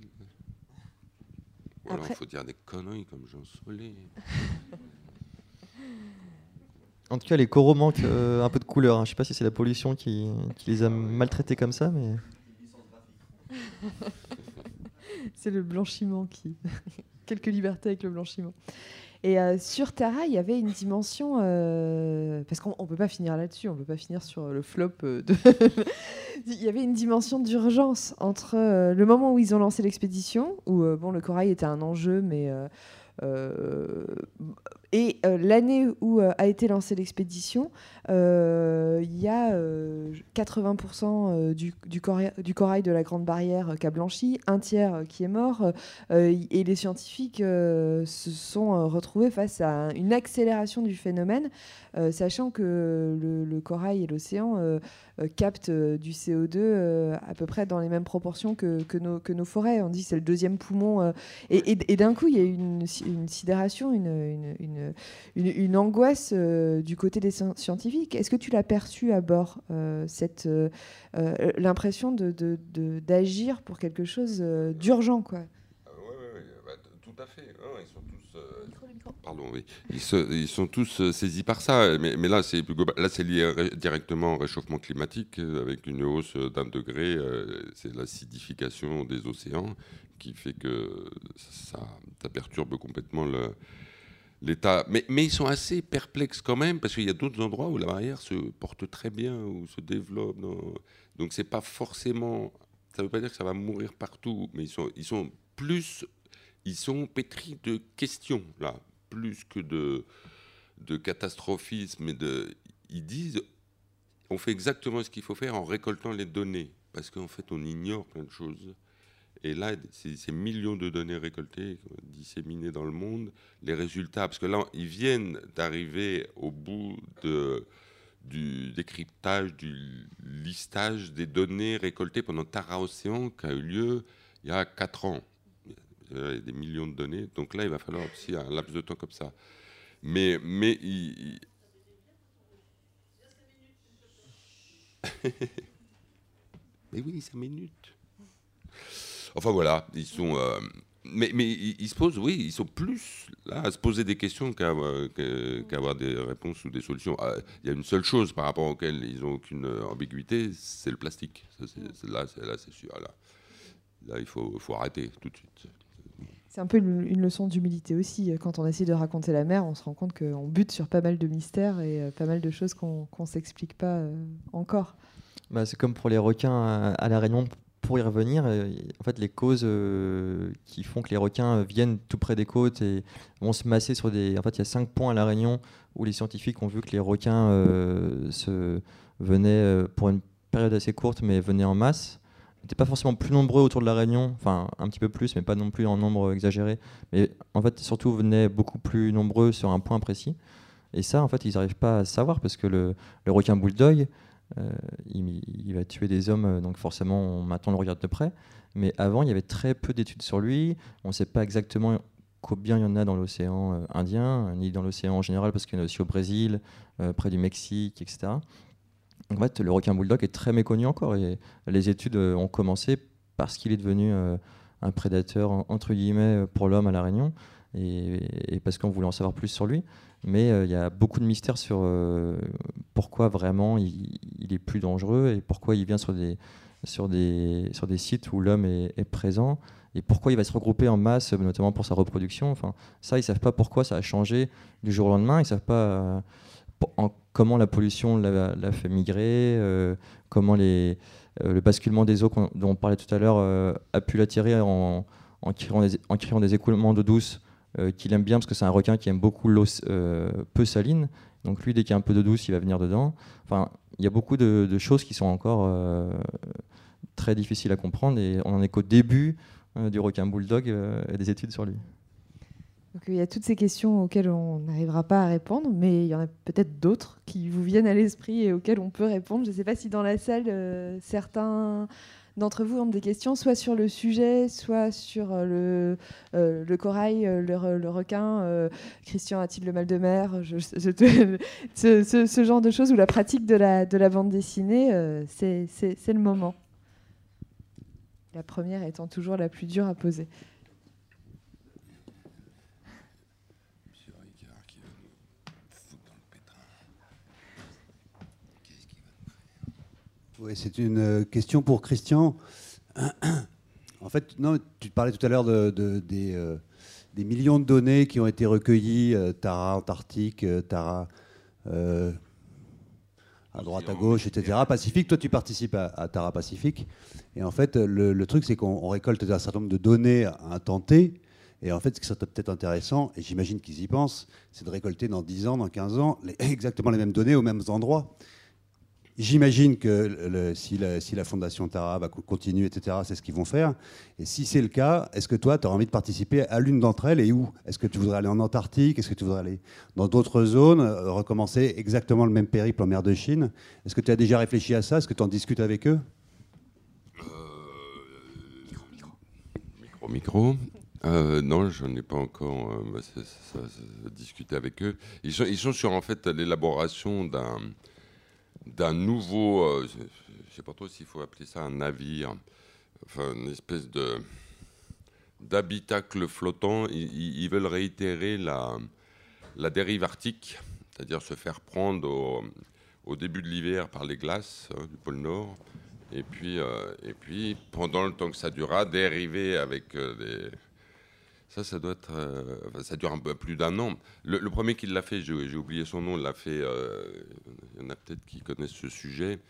il faut dire des conneries comme Jean Solé. En tout cas, les coraux manquent euh, un peu de couleur. Hein. Je sais pas si c'est la pollution qui, qui, les a maltraités comme ça, mais. c'est le blanchiment qui. Quelques libertés avec le blanchiment. Et euh, sur Terra, il y avait une dimension, euh, parce qu'on ne peut pas finir là-dessus, on ne peut pas finir sur le flop. Euh, de il y avait une dimension d'urgence entre le moment où ils ont lancé l'expédition, où bon, le corail était un enjeu, mais et euh, l'année où euh, a été lancée l'expédition, euh, il y a 80% du, corail, de la Grande Barrière qui a blanchi, un tiers qui est mort, et les scientifiques se sont retrouvés face à une accélération du phénomène, sachant que le, corail et l'océan captent du CO2 à peu près dans les mêmes proportions que, nos, forêts. On dit c'est le deuxième poumon. et, d'un coup, il y a une, une sidération, une, une une, angoisse euh, du côté des scientifiques. Est-ce que tu l'as perçu à bord, euh, cette euh, l'impression d'agir de, pour quelque chose d'urgent quoi? Oui, bah, tout à fait. ils sont tous, pardon, oui. Ils, sont tous saisis par ça. Mais, mais là, c'est là, c'est lié directement au réchauffement climatique avec une hausse d'un degré. c'est l'acidification des océans qui fait que ça, perturbe complètement l'État. Mais, ils sont assez perplexes quand même, parce qu'il y a d'autres endroits où la barrière se porte très bien, ou se développe. Donc c'est pas forcément. Ça ne veut pas dire que ça va mourir partout, mais ils sont, ils sont plus. Ils sont pétris de questions, là, plus que de, de catastrophisme. Et de, ils disent on fait exactement ce qu'il faut faire en récoltant les données, parce qu'en fait, on ignore plein de choses. Et là, ces millions de données récoltées, disséminées dans le monde, les résultats, parce que là, ils viennent d'arriver au bout du décryptage, du listage des données récoltées pendant Tara Océan, qui a eu lieu il y a 4 ans. Il y a des millions de données. Donc là, il va falloir aussi un laps de temps comme ça. Mais, mais mais oui, 5 minutes. Enfin voilà, ils sont. Euh, mais, mais ils se posent, oui, ils sont plus là à se poser des questions qu'à avoir des réponses ou des solutions. Ah, il y a une seule chose par rapport auquel ils n'ont aucune ambiguïté, c'est le plastique. là, c'est sûr. Là, là, il faut, faut arrêter tout de suite. C'est un peu une, leçon d'humilité aussi. Quand on essaie de raconter la mer, on se rend compte qu'on bute sur pas mal de mystères et euh, pas mal de choses qu'on ne s'explique pas euh, encore. Bah, c'est comme pour les requins à La Réunion, pour y revenir, euh, en fait, les causes euh, qui font que les requins viennent tout près des côtes et vont se masser sur des. En fait, il y a cinq points à La Réunion où les scientifiques ont vu que les requins euh, se venaient pour une période assez courte, mais venaient en masse. n'étaient pas forcément plus nombreux autour de la Réunion, enfin un petit peu plus, mais pas non plus en nombre exagéré. Mais en fait, surtout venaient beaucoup plus nombreux sur un point précis. Et ça, en fait, ils n'arrivent pas à savoir parce que le, requin bulldog, euh, il, va tuer des hommes, donc forcément, on, maintenant on le regarde de près. Mais avant, il y avait très peu d'études sur lui. On ne sait pas exactement combien il y en a dans l'océan euh, Indien, ni dans l'océan en général, parce qu'il y en a aussi au Brésil, euh, près du Mexique, etc. En fait, le requin bulldog est très méconnu encore. Et les études ont commencé parce qu'il est devenu un prédateur, entre guillemets, pour l'homme à La Réunion, et parce qu'on voulait en savoir plus sur lui mais euh, il y a beaucoup de mystères sur euh, pourquoi vraiment il, est plus dangereux et pourquoi il vient sur des, sur des, sur des sites où l'homme est, présent et pourquoi il va se regrouper en masse, notamment pour sa reproduction. Enfin, ça, ils ne savent pas pourquoi ça a changé du jour au lendemain. Ils ne savent pas euh, comment la pollution l'a fait migrer, comment le basculement des eaux dont on parlait tout à l'heure a pu l'attirer en, créant en créant des écoulements d'eau douce euh, qu'il aime bien parce que c'est un requin qui aime beaucoup l'eau euh, peu saline. Donc lui, dès qu'il y a un peu de douce, il va venir dedans. Enfin, il y a beaucoup de, choses qui sont encore euh, très difficiles à comprendre et on n'en est qu'au début du requin bulldog et des études sur lui. Il y a toutes ces questions auxquelles on n'arrivera pas à répondre, mais il y en a peut-être d'autres qui vous viennent à l'esprit et auxquelles on peut répondre. Je ne sais pas si dans la salle, certains d'entre vous ont des questions, soit sur le sujet, soit sur euh, le, euh, le corail, euh, le, requin, Christian a-t-il le mal de mer, ce, genre de choses, ou la pratique de la bande dessinée, c'est le moment. La première étant toujours la plus dure à poser. Oui, c'est une euh, question pour Christian. En fait, non, tu parlais tout à l'heure de, euh, des, millions de données qui ont été recueillies, euh, Tara Antarctique, Tara à droite, à gauche, etc. Pacifique, toi tu participes à, Tara Pacifique. Et en fait, le, truc, c'est qu'on récolte un certain nombre de données à un temps T. Et en fait, ce qui serait peut-être intéressant, et j'imagine qu'ils y pensent, c'est de récolter dans 10 ans, dans 15 ans, exactement les mêmes données aux mêmes endroits. J'imagine que si, la, Fondation Tara va continuer, etc., c'est ce qu'ils vont faire. Et si c'est le cas, est-ce que toi, tu as envie de participer à l'une d'entre elles et où? Est-ce que tu voudrais aller en Antarctique? Est-ce que tu voudrais aller dans d'autres zones, euh, recommencer exactement le même périple en mer de Chine? Est-ce que tu as déjà réfléchi à ça? Est-ce que tu en discutes avec eux? Euh, Micro, micro. Euh, non, je n'en ai pas encore bah, discuté avec eux. Ils sont, ils sont sur en fait l'élaboration d'un d'un nouveau, euh, je ne sais pas trop s'il faut appeler ça un navire, enfin une espèce de d'habitacle flottant. Ils, veulent réitérer la, la dérive arctique, c'est-à-dire se faire prendre au, début de l'hiver par les glaces hein, du pôle Nord, et puis, euh, et puis pendant le temps que ça durera, dériver avec euh, des ça, ça doit être. Euh, ça dure un peu plus d'un an. Le, premier qui l'a fait, j'ai oublié son nom, l'a fait. Euh, il y en a peut-être qui connaissent ce sujet,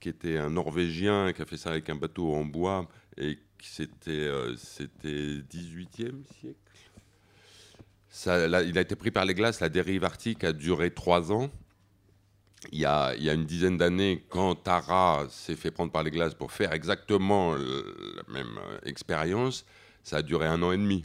qui était un Norvégien qui a fait ça avec un bateau en bois et qui c'était euh, c'était 18e siècle? Ça, il a été pris par les glaces. La dérive arctique a duré trois ans. Il y, a, il y a, une dizaine d'années, quand Tara s'est fait prendre par les glaces pour faire exactement la même expérience, ça a duré un an et demi.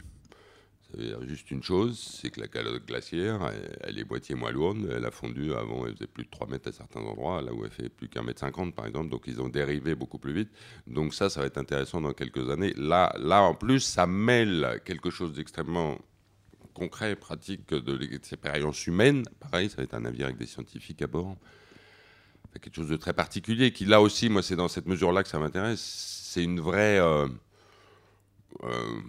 Dire juste une chose, c'est que la calotte glaciaire, elle, est moitié moins lourde. Elle a fondu avant, elle faisait plus de 3 mètres à certains endroits, là où elle fait plus qu'un mètre 50 par exemple. Donc ils ont dérivé beaucoup plus vite. Donc ça, ça va être intéressant dans quelques années. Là, là en plus, ça mêle quelque chose d'extrêmement concret, pratique de l'expérience humaine. Pareil, ça va être un navire avec des scientifiques à bord. Quelque chose de très particulier qui, là aussi, moi, c'est dans cette mesure-là que ça m'intéresse. C'est une vraie. Euh, euh,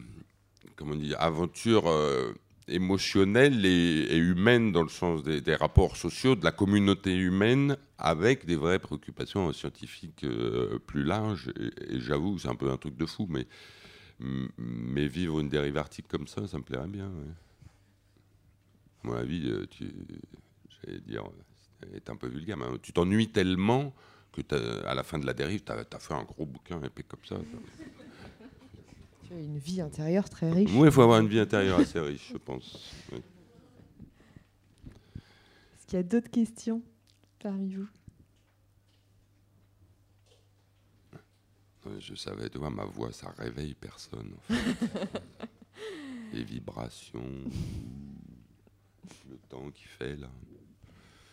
comment on dit, aventure euh, émotionnelle et, humaine dans le sens des, rapports sociaux de la communauté humaine avec des vraies préoccupations scientifiques euh, plus larges. Et, j'avoue, c'est un peu un truc de fou, mais, mais vivre une dérive arctique comme ça, ça me plairait bien. À mon avis, euh, j'allais dire, c'est un peu vulgaire, mais tu t'ennuies tellement que à la fin de la dérive, tu as, fait un gros bouquin épais comme ça. Tu as une vie intérieure très riche. Oui, il faut avoir une vie intérieure assez riche, je pense. Est-ce qu'il y a d'autres questions parmi vous? Je savais, tu vois, ma voix, ça réveille personne. En fait. Les vibrations, le temps qu'il fait là.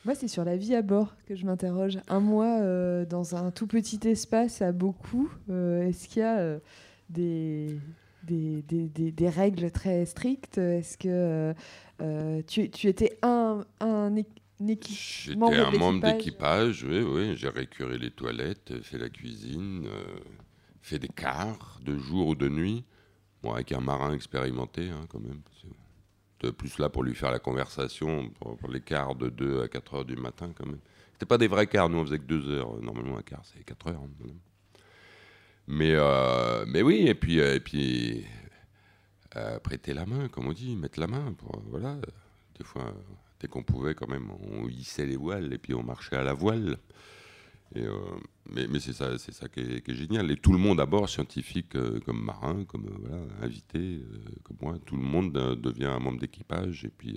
Moi, c'est sur la vie à bord que je m'interroge. Un mois euh, dans un tout petit espace à beaucoup, euh, est-ce qu'il y a euh, des, des, des, des, des règles très strictes Est-ce que tu, tu, étais un, un, J'étais un membre d'équipage, oui, oui. J'ai récuré les toilettes, fait la cuisine, fait des quarts de jour ou de nuit. Bon, avec un marin expérimenté, hein, quand même plus là pour lui faire la conversation, pour, les quarts de 2 à 4 heures du matin quand même. C'était pas des vrais quarts, nous on faisait que 2 heures. Normalement un quart c'est 4 heures. Hein, mais, euh, mais oui, et puis, euh, et puis euh, prêter la main, comme on dit, mettre la main. Pour, voilà. Des fois, dès qu'on pouvait quand même, on hissait les voiles et puis on marchait à la voile. Mais, mais c'est ça, c'est ça qui est, génial. Et tout le monde à bord, scientifique comme marin, comme invité, comme moi, tout le monde devient un membre d'équipage. Et puis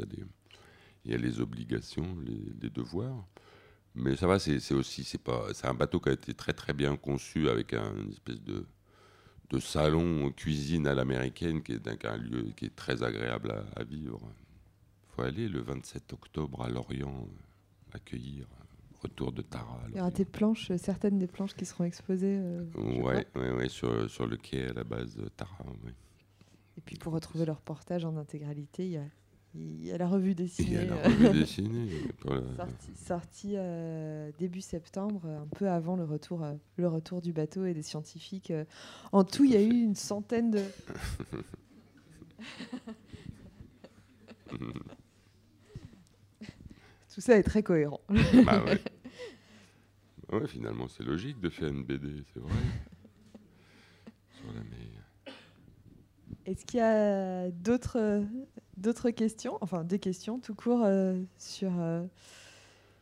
il y y a les obligations, les, devoirs. Mais ça va, c'est aussi, c'est pas, c'est un bateau qui a été très très bien conçu avec un, une espèce de, de salon cuisine à l'américaine qui est un, lieu qui est très agréable à, à vivre. Il faut aller le 27 octobre à Lorient accueillir retour de Tara. Il y aura des planches, certaines des planches qui seront exposées. Oui, ouais, ouais, sur, sur, le quai à la base de Tara. Et puis pour retrouver leur reportage en intégralité, il y a, il y a la revue dessinée. Il y a la revue dessinée. sortie, euh, début septembre, un peu avant le retour, euh, le retour du bateau et des scientifiques. Euh. En tout, il y a eu une centaine de. Tout ça est très cohérent. Bah ouais. finalement, c'est logique de faire une BD, c'est vrai. Sur la mer. Est-ce qu'il y a d'autres d'autres questions, enfin des questions tout court euh, sur euh,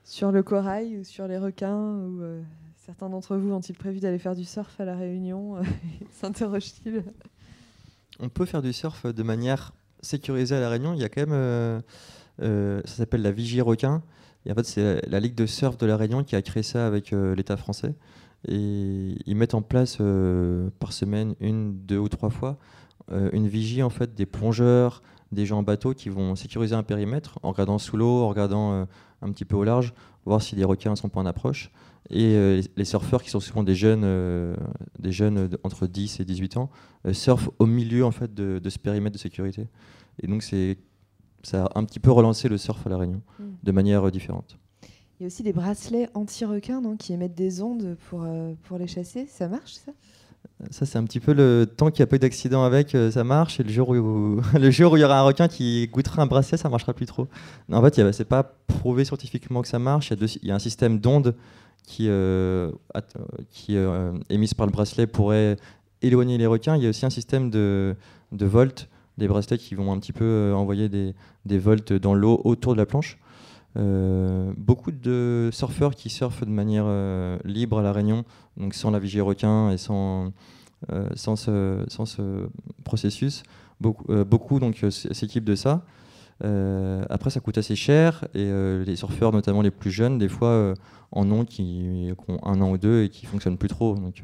sur le corail ou sur les requins ou euh, certains d'entre vous ont-ils prévu d'aller faire du surf à la Réunion S'interroge-t-il On peut faire du surf de manière sécurisée à la Réunion. Il y a quand même ça s'appelle la Vigie Requin. Et en fait, c'est la Ligue de surf de la Réunion qui a créé ça avec l'État français. Et ils mettent en place par semaine, une, deux ou trois fois, une vigie en fait des plongeurs, des gens en bateau qui vont sécuriser un périmètre en regardant sous l'eau, en regardant un petit peu au large, voir si les requins sont pas en approche. Et les surfeurs, qui sont souvent des jeunes, des jeunes entre 10 et 18 ans, surfent au milieu en fait de, de, ce périmètre de sécurité. Et donc c'est ça a un petit peu relancé le surf à La Réunion mm. de manière euh, différente. Il y a aussi des bracelets anti-requins qui émettent des ondes pour, euh, pour les chasser. Ça marche, ça? Ça, c'est un petit peu le temps qu'il n'y a pas eu d'accident avec, euh, ça marche. Et le jour, où, le jour où il y aura un requin qui goûtera un bracelet, ça ne marchera plus trop. en fait, ce n'est pas prouvé scientifiquement que ça marche. Il y, a un système d'ondes qui, qui émises par le bracelet pourrait éloigner les requins. Il y a aussi un système de, de volt des bracelets qui vont un petit peu euh, envoyer des volts dans l'eau autour de la planche. Euh, beaucoup de surfeurs qui surfent de manière euh, libre à La Réunion, donc sans la vigie requin et sans, ce, sans, ce, processus. Beaucoup, beaucoup donc s'équipent de ça. après, ça coûte assez cher et les surfeurs, notamment les plus jeunes, des fois en ont qui, ont un an ou deux et qui fonctionnent plus trop. Donc,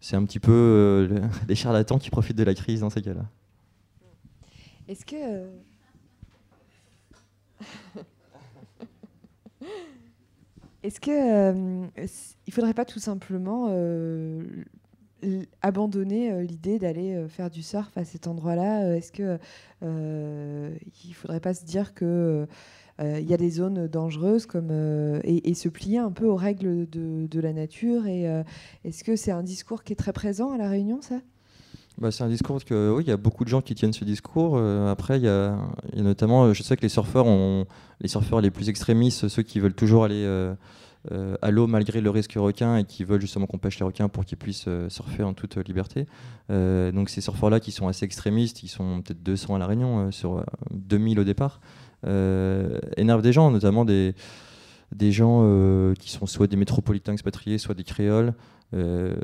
c'est un petit peu les charlatans qui profitent de la crise dans ces cas-là. Est-ce que. Euh, est-ce que euh, il faudrait pas tout simplement euh, abandonner l'idée d'aller faire du surf à cet endroit-là Est-ce que il faudrait pas se dire que il y a des zones dangereuses comme et, se plier un peu aux règles de, de la nature et est-ce que c'est un discours qui est très présent à la Réunion ça? Bah, c'est un discours que oui, il y a beaucoup de gens qui tiennent ce discours. Euh, après, il y, a, notamment, euh, je sais que les surfeurs, les surfeurs les plus extrémistes, ceux qui veulent toujours aller euh, à l'eau malgré le risque requin et qui veulent justement qu'on pêche les requins pour qu'ils puissent surfer en toute liberté. donc ces surfeurs-là qui sont assez extrémistes, ils sont peut-être 200 à la Réunion sur 2000 au départ, énervent des gens, notamment des des gens qui sont soit des métropolitains expatriés, soit des créoles, euh,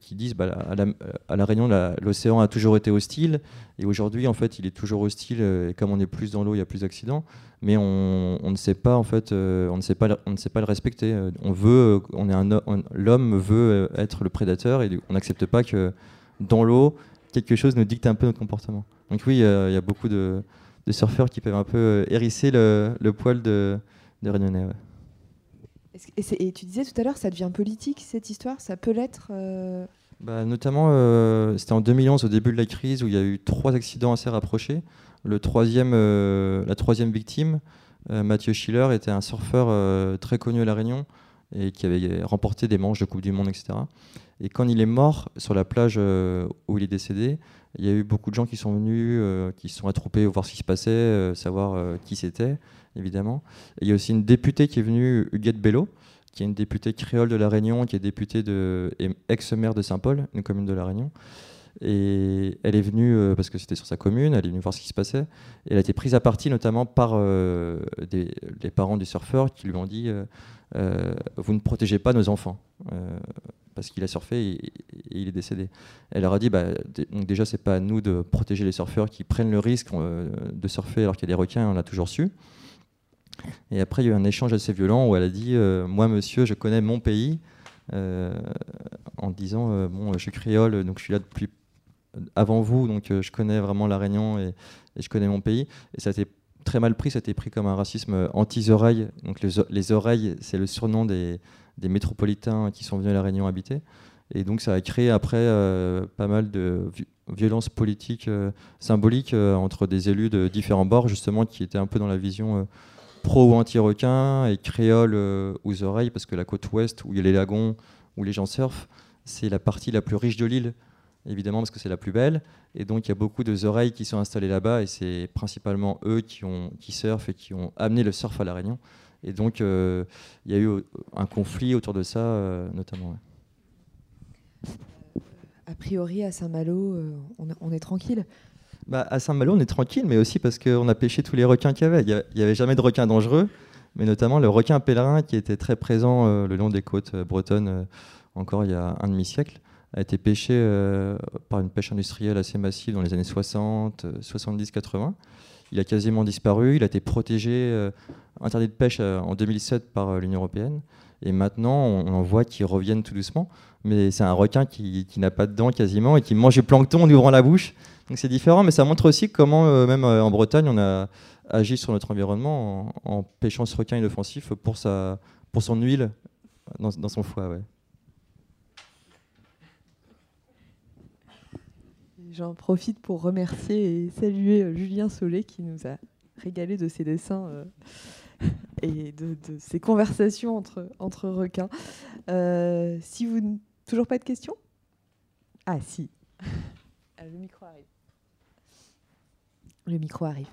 qui disent bah, à, la, Réunion, l'océan a toujours été hostile, et aujourd'hui, en fait, il est toujours hostile, euh, et comme on est plus dans l'eau, il y a plus d'accidents, mais on, ne sait pas, en fait, euh, on ne sait pas, on ne sait pas le respecter. On veut, on est un, l'homme veut être le prédateur, et on n'accepte pas que dans l'eau, quelque chose nous dicte un peu notre comportement. Donc oui, il y, a beaucoup de, surfeurs qui peuvent un peu hérisser le, le poil de, de Réunionnais. Et, tu disais tout à l'heure, ça devient politique cette histoire, ça peut l'être euh bah, Notamment, euh, c'était en 2011, au début de la crise, où il y a eu trois accidents assez rapprochés. Le troisième, euh, la troisième victime, Mathieu Schiller, était un surfeur très connu à La Réunion et qui avait remporté des manches de Coupe du Monde, etc. Et quand il est mort sur la plage où il est décédé, il y a eu beaucoup de gens qui sont venus, qui se sont attroupés voir ce qui se passait, savoir qui c'était évidemment. il y a aussi une députée qui est venue, Huguette Bello, qui est une députée créole de La Réunion, qui est députée de, ex-maire de Saint-Paul, une commune de La Réunion. Et elle est venue, euh, parce que c'était sur sa commune, elle est venue voir ce qui se passait. Et elle a été prise à partie notamment par euh, des, les parents du surfeur qui lui ont dit euh, Vous ne protégez pas nos enfants, parce qu'il a surfé et, il est décédé. Elle leur a dit bah, donc Déjà, c'est pas à nous de protéger les surfeurs qui prennent le risque de surfer alors qu'il y a des requins, on l'a toujours su. Et après, il y a eu un échange assez violent où elle a dit euh, Moi, monsieur, je connais mon pays. Euh, en disant euh, Bon, je suis créole, donc je suis là depuis avant vous, donc je connais vraiment La Réunion et, je connais mon pays. Et ça a été très mal pris, ça a été pris comme un racisme anti-oreilles. Donc les, oreilles, c'est le surnom des, des, métropolitains qui sont venus à La Réunion habiter. Et donc ça a créé après pas mal de violences politiques symboliques entre des élus de différents bords, justement, qui étaient un peu dans la vision pro ou anti-requin et créole euh, aux oreilles, parce que la côte ouest, où il y a les lagons, où les gens surfent, c'est la partie la plus riche de l'île, évidemment, parce que c'est la plus belle. Et donc, il y a beaucoup de oreilles qui sont installées là-bas, et c'est principalement eux qui, ont, qui surfent et qui ont amené le surf à La Réunion. Et donc, euh, il y a eu un conflit autour de ça, euh, notamment. A priori, à Saint-Malo, on, est tranquille. Bah, à Saint-Malo, on est tranquille, mais aussi parce qu'on a pêché tous les requins qu'il y avait. Il n'y avait jamais de requins dangereux, mais notamment le requin pèlerin qui était très présent euh, le long des côtes euh, bretonnes euh, encore il y a un demi-siècle, a été pêché par une pêche industrielle assez massive dans les années 60, 70, 80. Il a quasiment disparu, il a été protégé, interdit de pêche en 2007 par l'Union européenne. Et maintenant, on, en voit qu'ils reviennent tout doucement. Mais c'est un requin qui, qui n'a pas de dents quasiment et qui mange du plancton en ouvrant la bouche. Donc c'est différent, mais ça montre aussi comment, euh, même euh, en Bretagne, on a agi sur notre environnement en, pêchant ce requin inoffensif pour, sa, pour son huile dans, son foie. Ouais. J'en profite pour remercier et saluer euh, Julien Solé qui nous a régalé de ses dessins et de, ses conversations entre, entre requins. si vous... Toujours pas de questions? Ah si. Le micro arrive. Le micro arrive.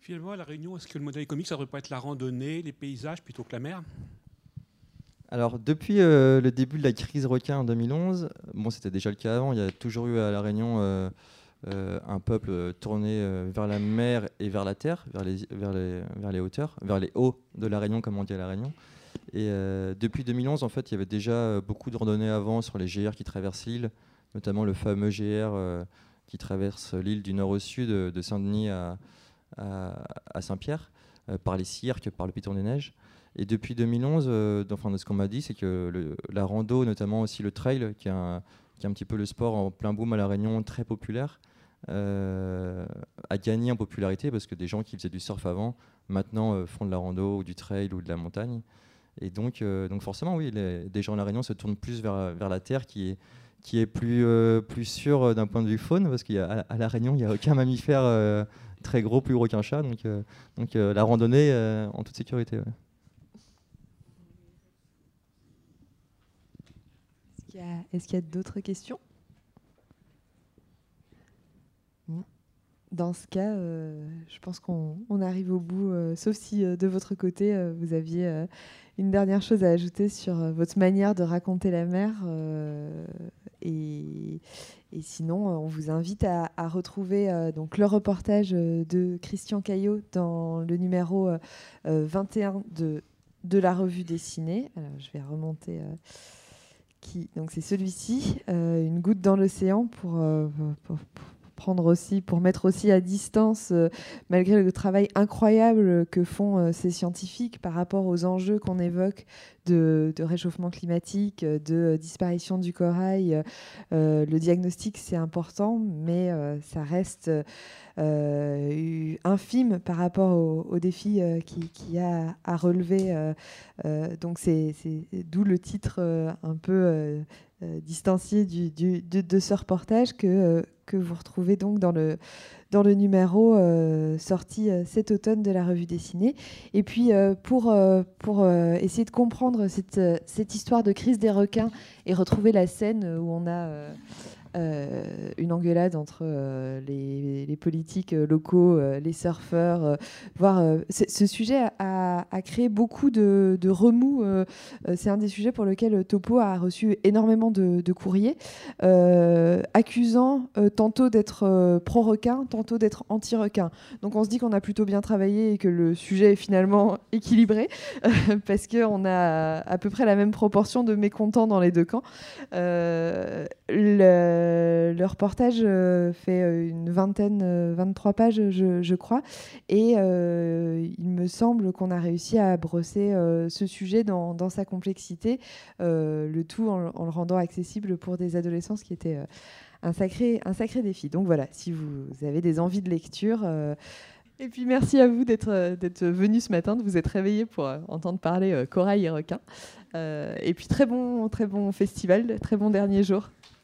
Finalement, à La Réunion, est-ce que le modèle économique, ça devrait pas être la randonnée, les paysages, plutôt que la mer? Alors, depuis euh, le début de la crise requin en 2011, bon, c'était déjà le cas avant, il y a toujours eu à La Réunion euh, euh, un peuple tourné vers la mer et vers la terre, vers les, vers, les, vers les hauteurs, vers les hauts de La Réunion, comme on dit à La Réunion. Et euh, depuis 2011, en fait, il y avait déjà euh, beaucoup de randonnées avant sur les GR qui traversent l'île, notamment le fameux GR euh, qui traverse l'île du nord au sud, de Saint-Denis à, Saint-Pierre, par les cirques, par le Piton des Neiges. Et depuis 2011, enfin, de ce qu'on m'a dit, c'est que la rando, notamment aussi le trail, qui est, un, qui est un petit peu le sport en plein boom à La Réunion, très populaire, a gagné en popularité parce que des gens qui faisaient du surf avant, maintenant font de la rando ou du trail ou de la montagne. Et donc, euh, donc forcément, oui, les, des gens à La Réunion se tournent plus vers, vers la terre qui est, qui est plus, euh, plus sûre euh, d'un point de vue faune, parce qu'à à La Réunion, il n'y a aucun mammifère très gros, plus gros qu'un chat. Donc, donc la randonnée en toute sécurité. Est-ce qu'il y a, d'autres questions? Dans ce cas, je pense qu'on arrive au bout, sauf si de votre côté, vous aviez une dernière chose à ajouter sur euh, votre manière de raconter la mer euh, et, sinon, on vous invite à, retrouver donc le reportage de Christian Caillot dans le numéro 21 de, de la revue dessinée. Je vais remonter. donc c'est celui-ci, une goutte dans l'océan pour prendre aussi, pour mettre aussi à distance, euh, malgré le travail incroyable que font euh, ces scientifiques par rapport aux enjeux qu'on évoque de, réchauffement climatique, de disparition du corail. Euh, le diagnostic, c'est important, mais ça reste infime par rapport aux, défis qu'il y a à relever. donc c'est d'où le titre un peu distancié du, de, ce reportage que que vous retrouvez donc dans le, dans le numéro euh, sorti euh, cet automne de la revue dessinée. Et puis, euh, pour, pour essayer de comprendre cette, cette, histoire de crise des requins et retrouver la scène où on a euh, une engueulade entre euh, les, politiques euh, locaux, les surfeurs, voire ce sujet a, créé beaucoup de, remous. C'est un des sujets pour lequel Topo a reçu énormément de, courriers, accusant tantôt d'être pro-requin, tantôt d'être anti-requin. Donc on se dit qu'on a plutôt bien travaillé et que le sujet est finalement équilibré, parce qu'on a à peu près la même proportion de mécontents dans les deux camps. Euh, le reportage euh, fait euh, une vingtaine, 23 pages, je, crois. Et il me semble qu'on a réussi à brosser ce sujet dans, sa complexité, le tout en, le rendant accessible pour des adolescents, ce qui était un, sacré, un sacré défi. Donc voilà, si vous avez des envies de lecture. et puis merci à vous d'être d'être venu ce matin, de vous être réveillé pour entendre parler corail et requin. et puis très bon, très bon festival, très bon dernier jour.